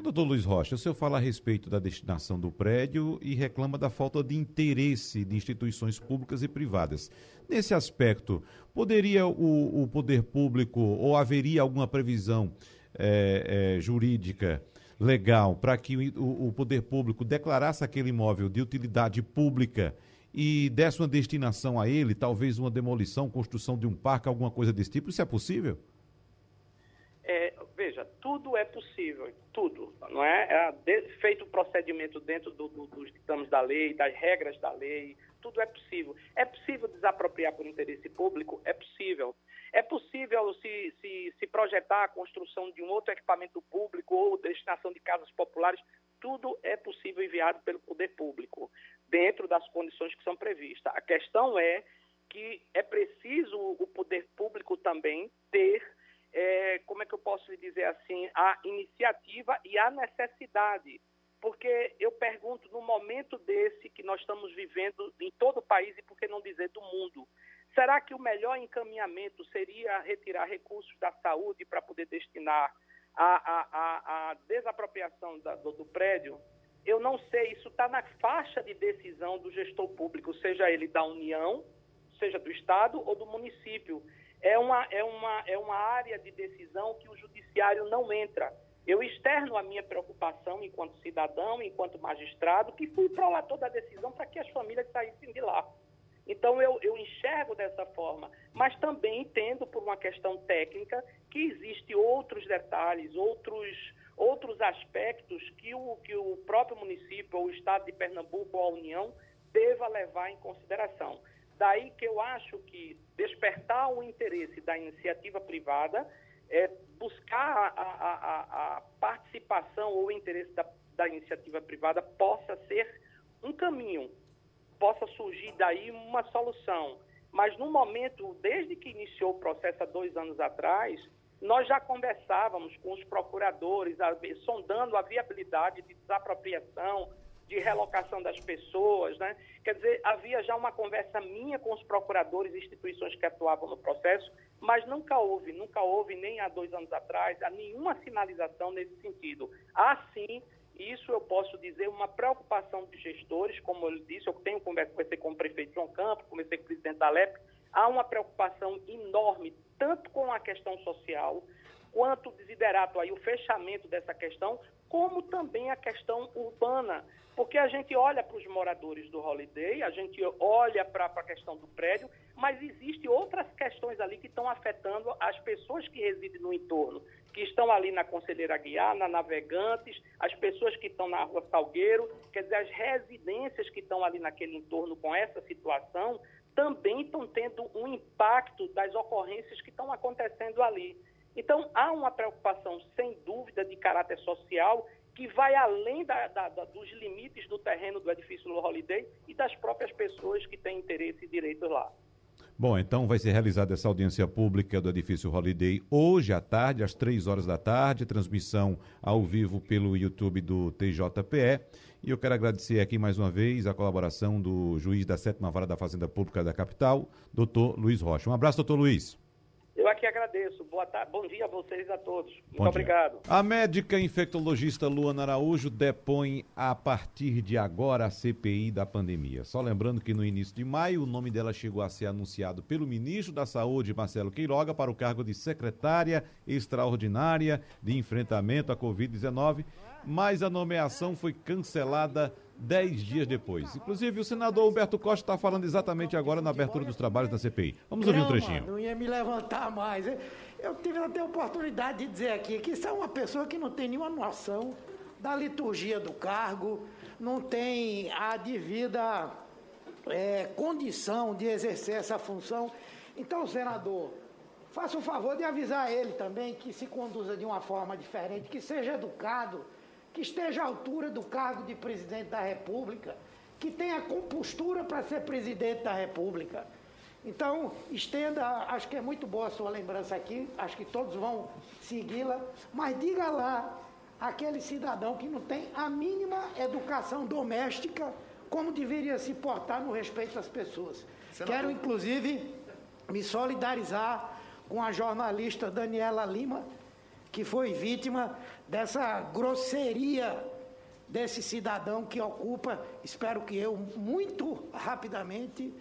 Doutor Luiz Rocha, o senhor fala a respeito da destinação do prédio e reclama da falta de interesse de instituições públicas e privadas. Nesse aspecto, poderia o, o poder público ou haveria alguma previsão é, é, jurídica legal para que o, o poder público declarasse aquele imóvel de utilidade pública e desse uma destinação a ele, talvez uma demolição, construção de um parque, alguma coisa desse tipo? Isso é possível? É, veja, tudo é possível, tudo, não é? é de, feito o procedimento dentro do, do, dos ditames da lei, das regras da lei, tudo é possível. É possível desapropriar por interesse público? É possível. É possível se, se, se projetar a construção de um outro equipamento público ou destinação de casas populares? Tudo é possível enviado pelo poder público, dentro das condições que são previstas. A questão é que é preciso o poder público também ter é, como é que eu posso dizer assim, a iniciativa e a necessidade. Porque eu pergunto, no momento desse que nós estamos vivendo em todo o país e por que não dizer do mundo, será que o melhor encaminhamento seria retirar recursos da saúde para poder destinar à, desapropriação da, do, do prédio? Eu não sei, isso está na faixa de decisão do gestor público, seja ele da União, seja do Estado ou do município é uma, é, uma, é uma área de decisão que o judiciário não entra. Eu externo a minha preocupação enquanto cidadão, enquanto magistrado, que fui prolator da decisão para que as famílias saíssem de lá. Então, eu, eu enxergo dessa forma, mas também entendo, por uma questão técnica, que existem outros detalhes, outros, outros aspectos que o, que o próprio município, ou o Estado de Pernambuco, ou a União, deva levar em consideração. Daí que eu acho que despertar o interesse da iniciativa privada é buscar a, a, a, participação ou o interesse da, da iniciativa privada possa ser um caminho, possa surgir daí uma solução. Mas no momento, desde que iniciou o processo há dois anos atrás, nós já conversávamos com os procuradores, sondando a viabilidade de desapropriação, de relocação das pessoas, né? Quer dizer, havia já uma conversa minha com os procuradores e instituições que atuavam no processo, mas nunca houve, nunca houve, nem há dois anos atrás, nenhuma sinalização nesse sentido. Há sim, isso eu posso dizer, uma preocupação de gestores, como eu disse, eu tenho conversa, com o prefeito João Campos, conversei com o presidente da LEP, há uma preocupação enorme, tanto com a questão social, quanto desiderato aí, o fechamento dessa questão, como também a questão urbana, porque a gente olha para os moradores do Holiday, a gente olha para a questão do prédio, mas existem outras questões ali que estão afetando as pessoas que residem no entorno, que estão ali na Conselheira Guiar, na Navegantes, as pessoas que estão na Rua Salgueiro, quer dizer, as residências que estão ali naquele entorno com essa situação, também estão tendo um impacto das ocorrências que estão acontecendo ali. Então, há uma preocupação, sem dúvida, de caráter social que vai além da, da, da, dos limites do terreno do edifício Holiday e das próprias pessoas que têm interesse e direitos lá. Bom, então vai ser realizada essa audiência pública do edifício Holiday hoje à tarde, às três horas da tarde, transmissão ao vivo pelo YouTube do TJPE. E eu quero agradecer aqui mais uma vez a colaboração do juiz da sétima vara da Fazenda Pública da capital, doutor Luiz Rocha. Um abraço, doutor Luiz. Eu aqui agradeço. Boa tarde, bom dia a vocês e a todos. Muito bom obrigado. Dia. A médica infectologista Luana Araújo depõe a partir de agora a CPI da pandemia. Só lembrando que no início de maio o nome dela chegou a ser anunciado pelo ministro da Saúde, Marcelo Queiroga, para o cargo de secretária extraordinária de enfrentamento à Covid-19, mas a nomeação foi cancelada dez dias depois. Inclusive, o senador Humberto Costa está falando exatamente agora na abertura dos trabalhos da CPI. Vamos ouvir um trechinho. Não ia me levantar mais. Eu tive até a oportunidade de dizer aqui que isso é uma pessoa que não tem nenhuma noção da liturgia do cargo, não tem a devida é, condição de exercer essa função. Então, senador, faça o favor de avisar ele também que se conduza de uma forma diferente, que seja educado que esteja à altura do cargo de presidente da República, que tenha compostura para ser presidente da República. Então, estenda, acho que é muito boa a sua lembrança aqui, acho que todos vão segui-la, mas diga lá aquele cidadão que não tem a mínima educação doméstica como deveria se portar no respeito às pessoas. Senador. Quero, inclusive, me solidarizar com a jornalista Daniela Lima, que foi vítima dessa grosseria desse cidadão que ocupa, espero que eu, muito rapidamente,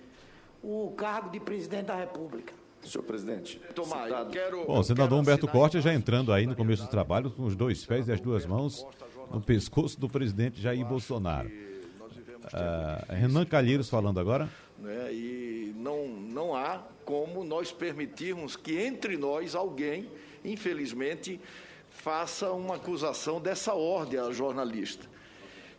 o cargo de presidente da República. Senhor presidente, Tomar, quero, Bom, o senador Humberto Costa já entrando aí no começo do trabalho com os dois pés e as duas mãos no pescoço do presidente Jair Bolsonaro. Uh, Renan Calheiros falando agora. Né, e não, não há como nós permitirmos que entre nós alguém, infelizmente, faça uma acusação dessa ordem a jornalista.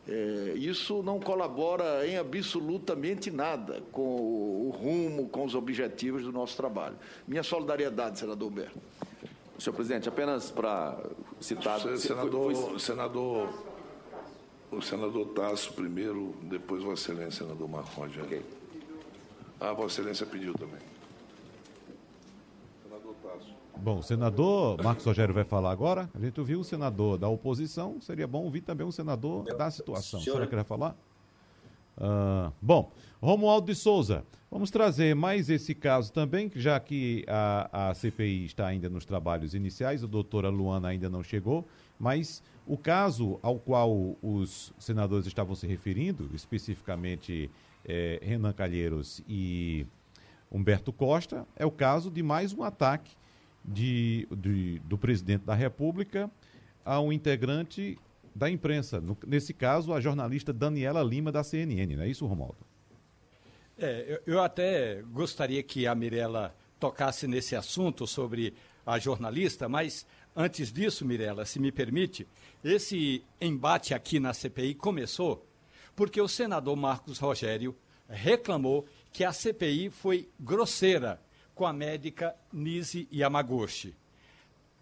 É, isso não colabora em absolutamente nada com o, o rumo, com os objetivos do nosso trabalho. Minha solidariedade, senador Humberto. Senhor presidente, apenas para citar. Senador, foi... senador, o senador Tasso primeiro, depois Vossa Excelência, senador Rogério. Okay. Ah, Vossa Excelência pediu também. Bom, o senador Marcos Rogério vai falar agora. A gente ouviu o senador da oposição, seria bom ouvir também um senador da situação. Senhor... Será que quer falar? Uh, bom, Romualdo de Souza, vamos trazer mais esse caso também, já que a, a CPI está ainda nos trabalhos iniciais, a doutora Luana ainda não chegou, mas o caso ao qual os senadores estavam se referindo, especificamente é, Renan Calheiros e Humberto Costa, é o caso de mais um ataque de, de, do presidente da República a um integrante da imprensa. No, nesse caso, a jornalista Daniela Lima, da CNN, não é isso, Romualdo? É, eu, eu até gostaria que a Mirella tocasse nesse assunto sobre a jornalista, mas antes disso, Mirella, se me permite, esse embate aqui na CPI começou porque o senador Marcos Rogério reclamou que a CPI foi grosseira com a médica Nise Yamaguchi.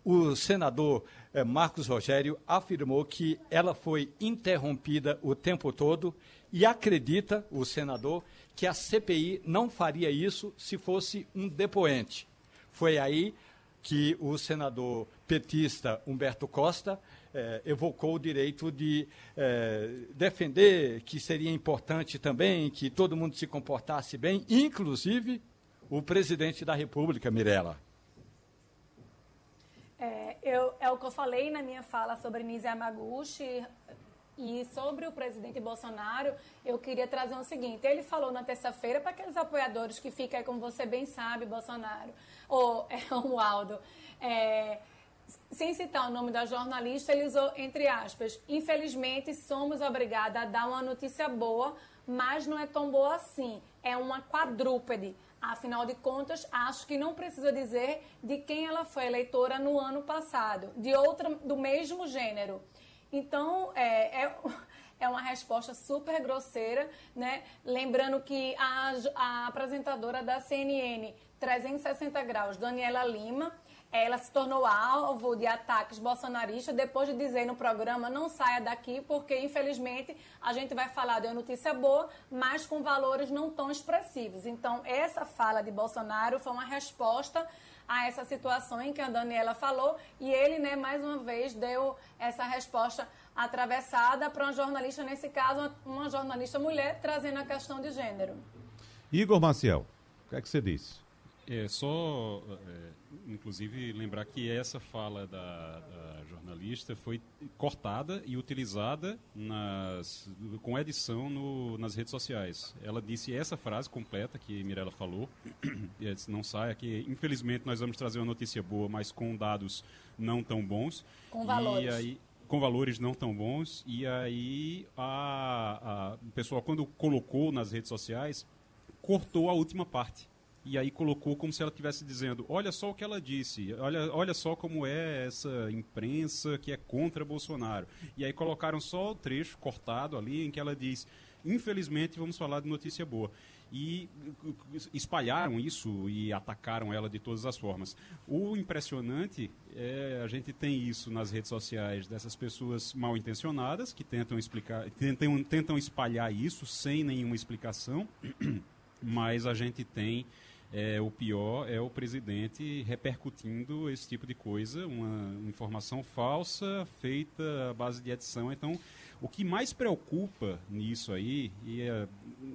O senador eh, Marcos Rogério afirmou que ela foi interrompida o tempo todo e acredita, o senador, que a CPI não faria isso se fosse um depoente. Foi aí que o senador petista Humberto Costa eh, evocou o direito de eh, defender que seria importante também que todo mundo se comportasse bem, inclusive o presidente da República, Mirella. É, eu, é o que eu falei na minha fala sobre Nise Yamaguchi e sobre o presidente Bolsonaro, eu queria trazer o seguinte. Ele falou na terça-feira para aqueles apoiadores que ficam, como você bem sabe, Bolsonaro, ou é, [LAUGHS] o Aldo, é, sem citar o nome da jornalista, ele usou entre aspas: infelizmente somos obrigados a dar uma notícia boa, mas não é tão boa assim. É uma quadrúpede. Afinal de contas, acho que não precisa dizer de quem ela foi eleitora no ano passado, de outra do mesmo gênero. Então, é, é, [LAUGHS] é uma resposta super grosseira, né? Lembrando que a, a apresentadora da CNN 360 Graus, Daniela Lima, ela se tornou alvo de ataques bolsonaristas depois de dizer no programa não saia daqui porque infelizmente a gente vai falar de uma notícia boa, mas com valores não tão expressivos. Então essa fala de Bolsonaro foi uma resposta a essa situação em que a Daniela falou e ele, né, mais uma vez deu essa resposta atravessada para uma jornalista, nesse caso, uma jornalista mulher, trazendo a questão de gênero. Igor Maciel, o que é que você disse? É só, é, inclusive, lembrar que essa fala da, da, jornalista foi cortada e utilizada nas, com edição no, nas redes sociais. Ela disse essa frase completa que Mirella falou, [CLEARS THROAT] disse, não saia, que infelizmente nós vamos trazer uma notícia boa, mas com dados não tão bons. Com valores. E aí, com valores não tão bons. E aí a, a, o pessoal, quando colocou nas redes sociais, cortou a última parte e aí colocou como se ela estivesse dizendo: olha só o que ela disse, olha, olha só como é essa imprensa que é contra Bolsonaro. E aí colocaram só o trecho cortado ali em que ela diz: infelizmente vamos falar de notícia boa. E espalharam isso e atacaram ela de todas as formas. O impressionante é a gente tem isso nas redes sociais dessas pessoas mal intencionadas que tentam explicar, tentam, tentam espalhar isso sem nenhuma explicação, [CLEARS THROAT] mas a gente tem é, o pior é o presidente repercutindo esse tipo de coisa, uma informação falsa feita à base de edição. Então, O que mais preocupa nisso aí, e é,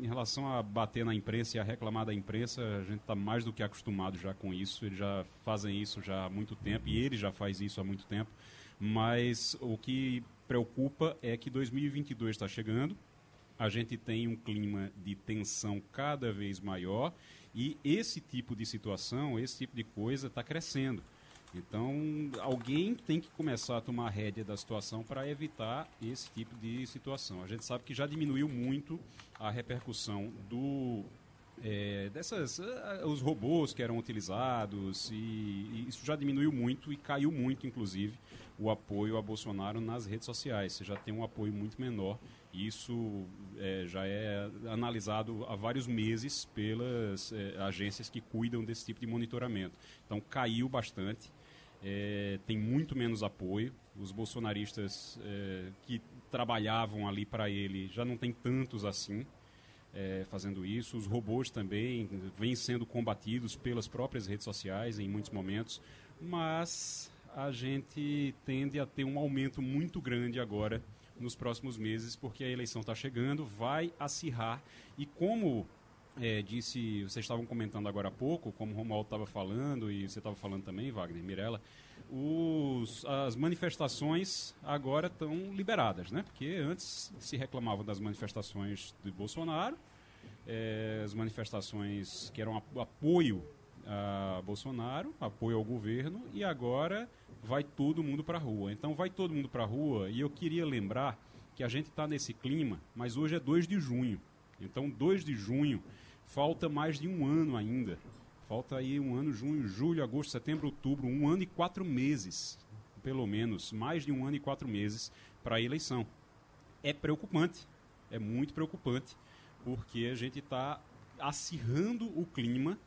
em relação a bater na imprensa e a reclamar da imprensa, a gente está mais do que acostumado já com isso, eles já fazem isso já há muito tempo, e ele já faz isso há muito tempo, mas o que preocupa é que 2022 está chegando, a gente tem um clima de tensão cada vez maior, e esse tipo de situação, esse tipo de coisa está crescendo. Então, alguém tem que começar a tomar rédea da situação para evitar esse tipo de situação. A gente sabe que já diminuiu muito a repercussão do é, dessas uh, os robôs que eram utilizados e, e, isso já diminuiu muito e caiu muito, inclusive, o apoio a Bolsonaro nas redes sociais. Você já tem um apoio muito menor. Isso é, já é analisado há vários meses pelas é, agências que cuidam desse tipo de monitoramento. Então caiu bastante é, tem muito menos apoio. Os bolsonaristas é, que trabalhavam ali para ele já não tem tantos assim é, fazendo isso. Os robôs também vêm sendo combatidos pelas próprias redes sociais em muitos momentos, mas a gente tende a ter um aumento muito grande agora nos próximos meses, porque a eleição está chegando, vai acirrar e como é, disse, vocês estavam comentando agora há pouco, como o Romualdo estava falando e você estava falando também, Wagner, Mirella, os, as manifestações agora estão liberadas, né? Porque antes se reclamavam das manifestações de Bolsonaro, é, as manifestações que eram apoio a Bolsonaro, apoio ao governo, e agora vai todo mundo para a rua. Então vai todo mundo para a rua, e eu queria lembrar que a gente está nesse clima, mas hoje é 2 de junho. Então, 2 de junho, falta mais de um ano ainda. Falta aí um ano, junho, julho, agosto, setembro, outubro, um ano e quatro meses, pelo menos, mais de um ano e quatro meses para a eleição. É preocupante, é muito preocupante, porque a gente está acirrando o clima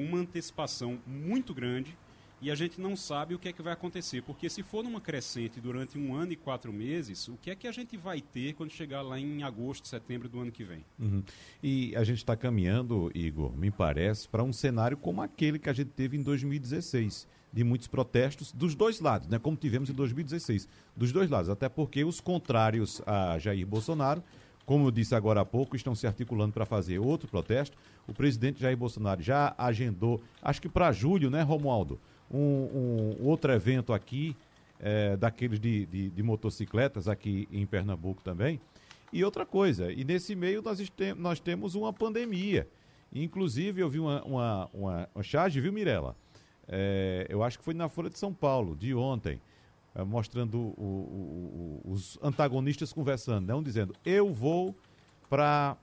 com uma antecipação muito grande e a gente não sabe o que é que vai acontecer. Porque se for numa crescente durante um ano e quatro meses, o que é que a gente vai ter quando chegar lá em agosto, setembro do ano que vem? Uhum. E a gente está caminhando, Igor, me parece, para um cenário como aquele que a gente teve em 2016 de muitos protestos dos dois lados, né? como tivemos em 2016, dos dois lados, até porque os contrários a Jair Bolsonaro, como eu disse agora há pouco, estão se articulando para fazer outro protesto. O presidente Jair Bolsonaro já agendou, acho que para julho, né, Romualdo? um, um outro evento aqui, é, daqueles de, de, de, motocicletas aqui em Pernambuco também. E outra coisa, e nesse meio nós, nós temos uma pandemia. Inclusive, eu vi uma, uma, uma, uma charge, viu, Mirella? É, eu acho que foi na Folha de São Paulo, de ontem, é, mostrando o, o, o, os antagonistas conversando, não dizendo, eu vou para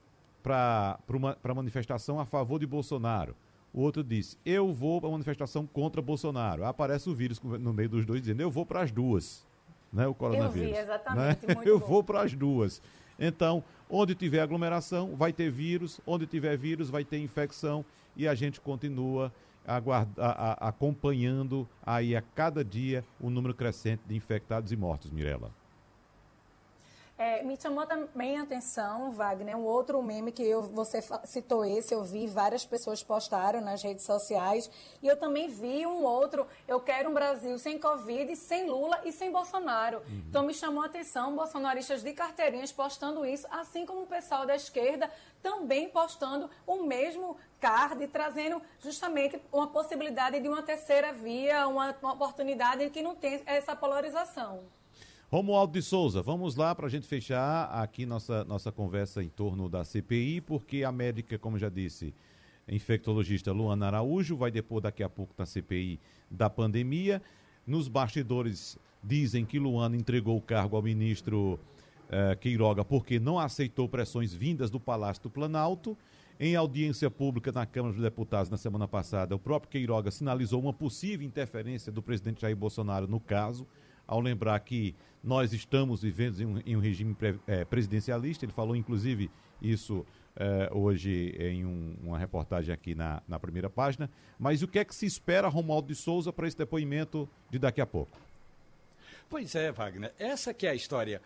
a manifestação a favor de Bolsonaro. O outro disse: Eu vou para a manifestação contra Bolsonaro. Aparece o vírus no meio dos dois dizendo: Eu vou para as duas. Né, o coronavírus. Eu vi, exatamente. [LAUGHS] Né? Eu bom. vou para as duas. Então, onde tiver aglomeração, vai ter vírus. Onde tiver vírus, vai ter infecção. E a gente continua aguarda, a, a, acompanhando aí a cada dia o número crescente de infectados e mortos, Mirella. É, me chamou também a atenção, Wagner, um outro meme que eu, você citou esse, eu vi, várias pessoas postaram nas redes sociais, e eu também vi um outro, eu quero um Brasil sem Covid, sem Lula e sem Bolsonaro. Uhum. Então me chamou a atenção, bolsonaristas de carteirinhas postando isso, assim como o pessoal da esquerda também postando o mesmo card, trazendo justamente uma possibilidade de uma terceira via, uma, uma oportunidade que não tem essa polarização. Romualdo de Souza, vamos lá para a gente fechar aqui nossa, nossa conversa em torno da CPI, porque a médica, como já disse, infectologista Luana Araújo vai depor daqui a pouco na CPI da pandemia. Nos bastidores dizem que Luana entregou o cargo ao ministro eh, Queiroga porque não aceitou pressões vindas do Palácio do Planalto. Em audiência pública na Câmara dos Deputados na semana passada, o próprio Queiroga sinalizou uma possível interferência do presidente Jair Bolsonaro no caso ao lembrar que nós estamos vivendo em um, em um regime pre, é, presidencialista. Ele falou, inclusive, isso é, hoje em um, uma reportagem aqui na, na primeira página. Mas o que é que se espera, Romualdo de Souza, para esse depoimento de daqui a pouco? Pois é, Wagner. Essa que é a história.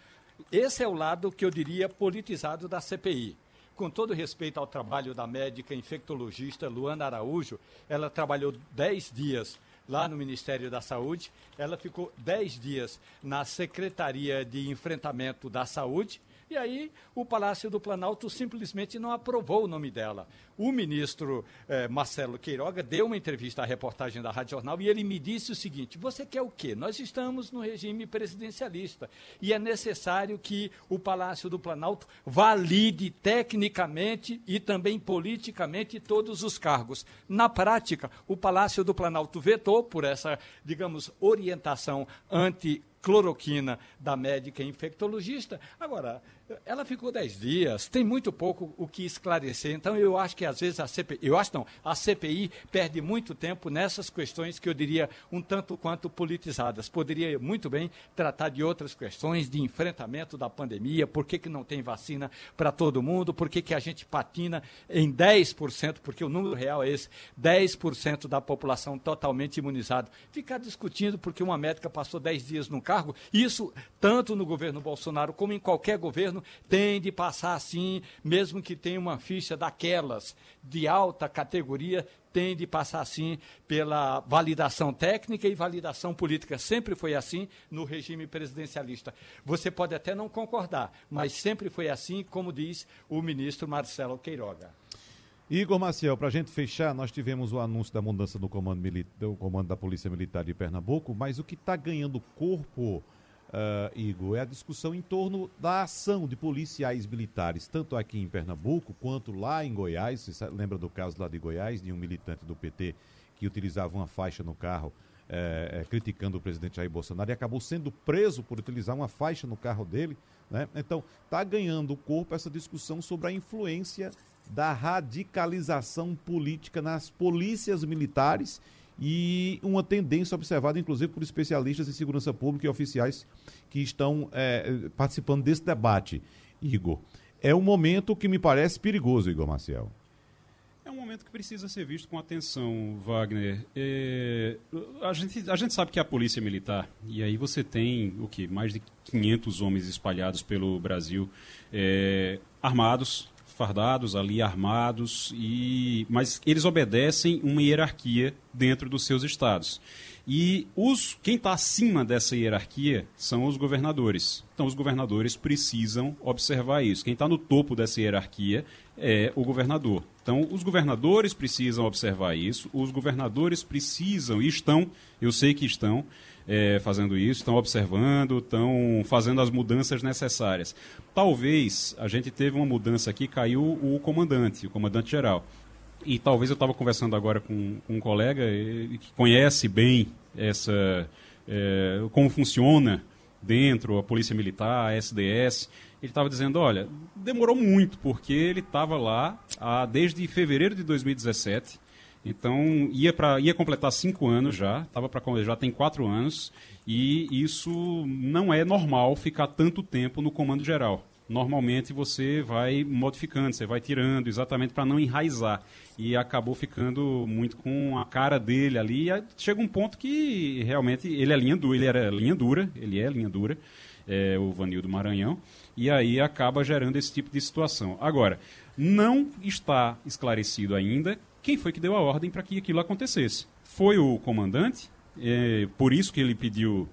Esse é o lado que eu diria politizado da CPI. Com todo respeito ao trabalho da médica infectologista Luana Araújo, ela trabalhou 10 dias lá no Ministério da Saúde. Ela ficou 10 dias na Secretaria de Enfrentamento da Saúde. E aí o Palácio do Planalto simplesmente não aprovou o nome dela. O ministro eh, Marcelo Queiroga deu uma entrevista à reportagem da Rádio Jornal e ele me disse o seguinte: você quer o quê? Nós estamos no regime presidencialista e é necessário que o Palácio do Planalto valide tecnicamente e também politicamente todos os cargos. Na prática, o Palácio do Planalto vetou por essa, digamos, orientação anti cloroquina da médica infectologista. Agora, ela ficou 10 dias, tem muito pouco o que esclarecer. Então, eu acho que às vezes a CPI, eu acho não, a CPI perde muito tempo nessas questões que eu diria um tanto quanto politizadas. Poderia muito bem tratar de outras questões, de enfrentamento da pandemia, por que, que não tem vacina para todo mundo, por que, que a gente patina em 10%, porque o número real é esse, 10% da população totalmente imunizado. Ficar discutindo porque uma médica passou 10 dias no cargo, isso tanto no governo Bolsonaro como em qualquer governo tem de passar assim, mesmo que tenha uma ficha daquelas de alta categoria, tem de passar assim pela validação técnica e validação política. Sempre foi assim no regime presidencialista. Você pode até não concordar, mas sempre foi assim, como diz o ministro Marcelo Queiroga. Igor Maciel, para a gente fechar, nós tivemos o anúncio da mudança do comando, do comando da Polícia Militar de Pernambuco, mas o que está ganhando corpo uh, Igor, é a discussão em torno da ação de policiais militares, tanto aqui em Pernambuco quanto lá em Goiás. Você lembra do caso lá de Goiás, de um militante do PT que utilizava uma faixa no carro é, é, criticando o presidente Jair Bolsonaro e acabou sendo preso por utilizar uma faixa no carro dele. Né? Então, está ganhando corpo essa discussão sobre a influência da radicalização política nas polícias militares e uma tendência observada, inclusive, por especialistas em segurança pública e oficiais que estão é, participando desse debate. Igor, é um momento que me parece perigoso, Igor Marcel. É um momento que precisa ser visto com atenção, Wagner. É, a, gente, a gente sabe que a polícia militar, e aí você tem o que mais de 500 homens espalhados pelo Brasil, é, armados, fardados ali, armados, e mas eles obedecem uma hierarquia dentro dos seus estados. E os, quem está acima dessa hierarquia são os governadores. Então, os governadores precisam observar isso. Quem está no topo dessa hierarquia é o governador. Então, os governadores precisam observar isso, os governadores precisam, e estão, eu sei que estão, é, fazendo isso, estão observando, estão fazendo as mudanças necessárias. Talvez a gente teve uma mudança aqui, caiu o comandante, o comandante geral. E talvez eu estava conversando agora com, com, um colega que conhece bem essa é, como funciona dentro a polícia militar, a SDS. Ele estava dizendo, olha, demorou muito porque ele estava lá ah, desde fevereiro de 2017 então ia para ia completar cinco anos já, tava para já tem quatro anos e isso não é normal ficar tanto tempo no comando geral. Normalmente você vai modificando, você vai tirando, exatamente para não enraizar. E acabou ficando muito com a cara dele ali. E chega um ponto que realmente ele é linha dura, ele era linha dura, ele é linha dura, é, o Vanildo Maranhão. E aí acaba gerando esse tipo de situação. Agora, não está esclarecido ainda quem foi que deu a ordem para que aquilo acontecesse. Foi o comandante, é, por isso que ele pediu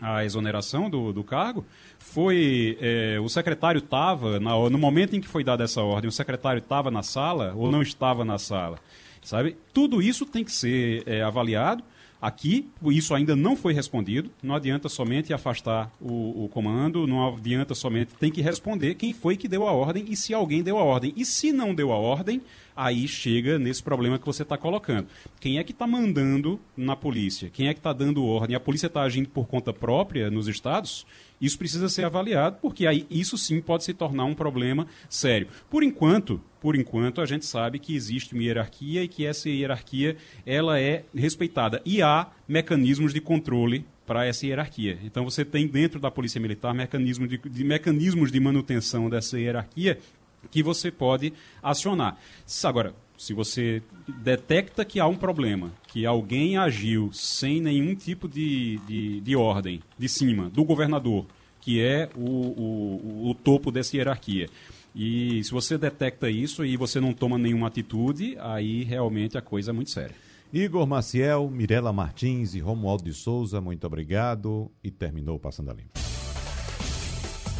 a exoneração do, do cargo. Foi é, o secretário estava no momento em que foi dada essa ordem, o secretário estava na sala ou não estava na sala, sabe? Tudo isso tem que ser é, avaliado. Aqui, isso ainda não foi respondido. Não adianta somente afastar o, o, comando, não adianta somente. Tem que responder quem foi que deu a ordem e se alguém deu a ordem. E se não deu a ordem, aí chega nesse problema que você está colocando. Quem é que está mandando na polícia? Quem é que está dando ordem? A polícia está agindo por conta própria nos estados? Isso precisa ser avaliado, porque aí isso sim pode se tornar um problema sério. Por enquanto, por enquanto, a gente sabe que existe uma hierarquia e que essa hierarquia ela é respeitada. E há mecanismos de controle para essa hierarquia. Então você tem dentro da Polícia Militar de, de, mecanismos de manutenção dessa hierarquia que você pode acionar. Agora, se você detecta que há um problema, que alguém agiu sem nenhum tipo de, de, de ordem de cima, do governador, que é o, o, o topo dessa hierarquia, e se você detecta isso e você não toma nenhuma atitude, aí realmente a coisa é muito séria. Igor Maciel, Mirela Martins e Romualdo de Souza, muito obrigado. E terminou Passando a Limpo.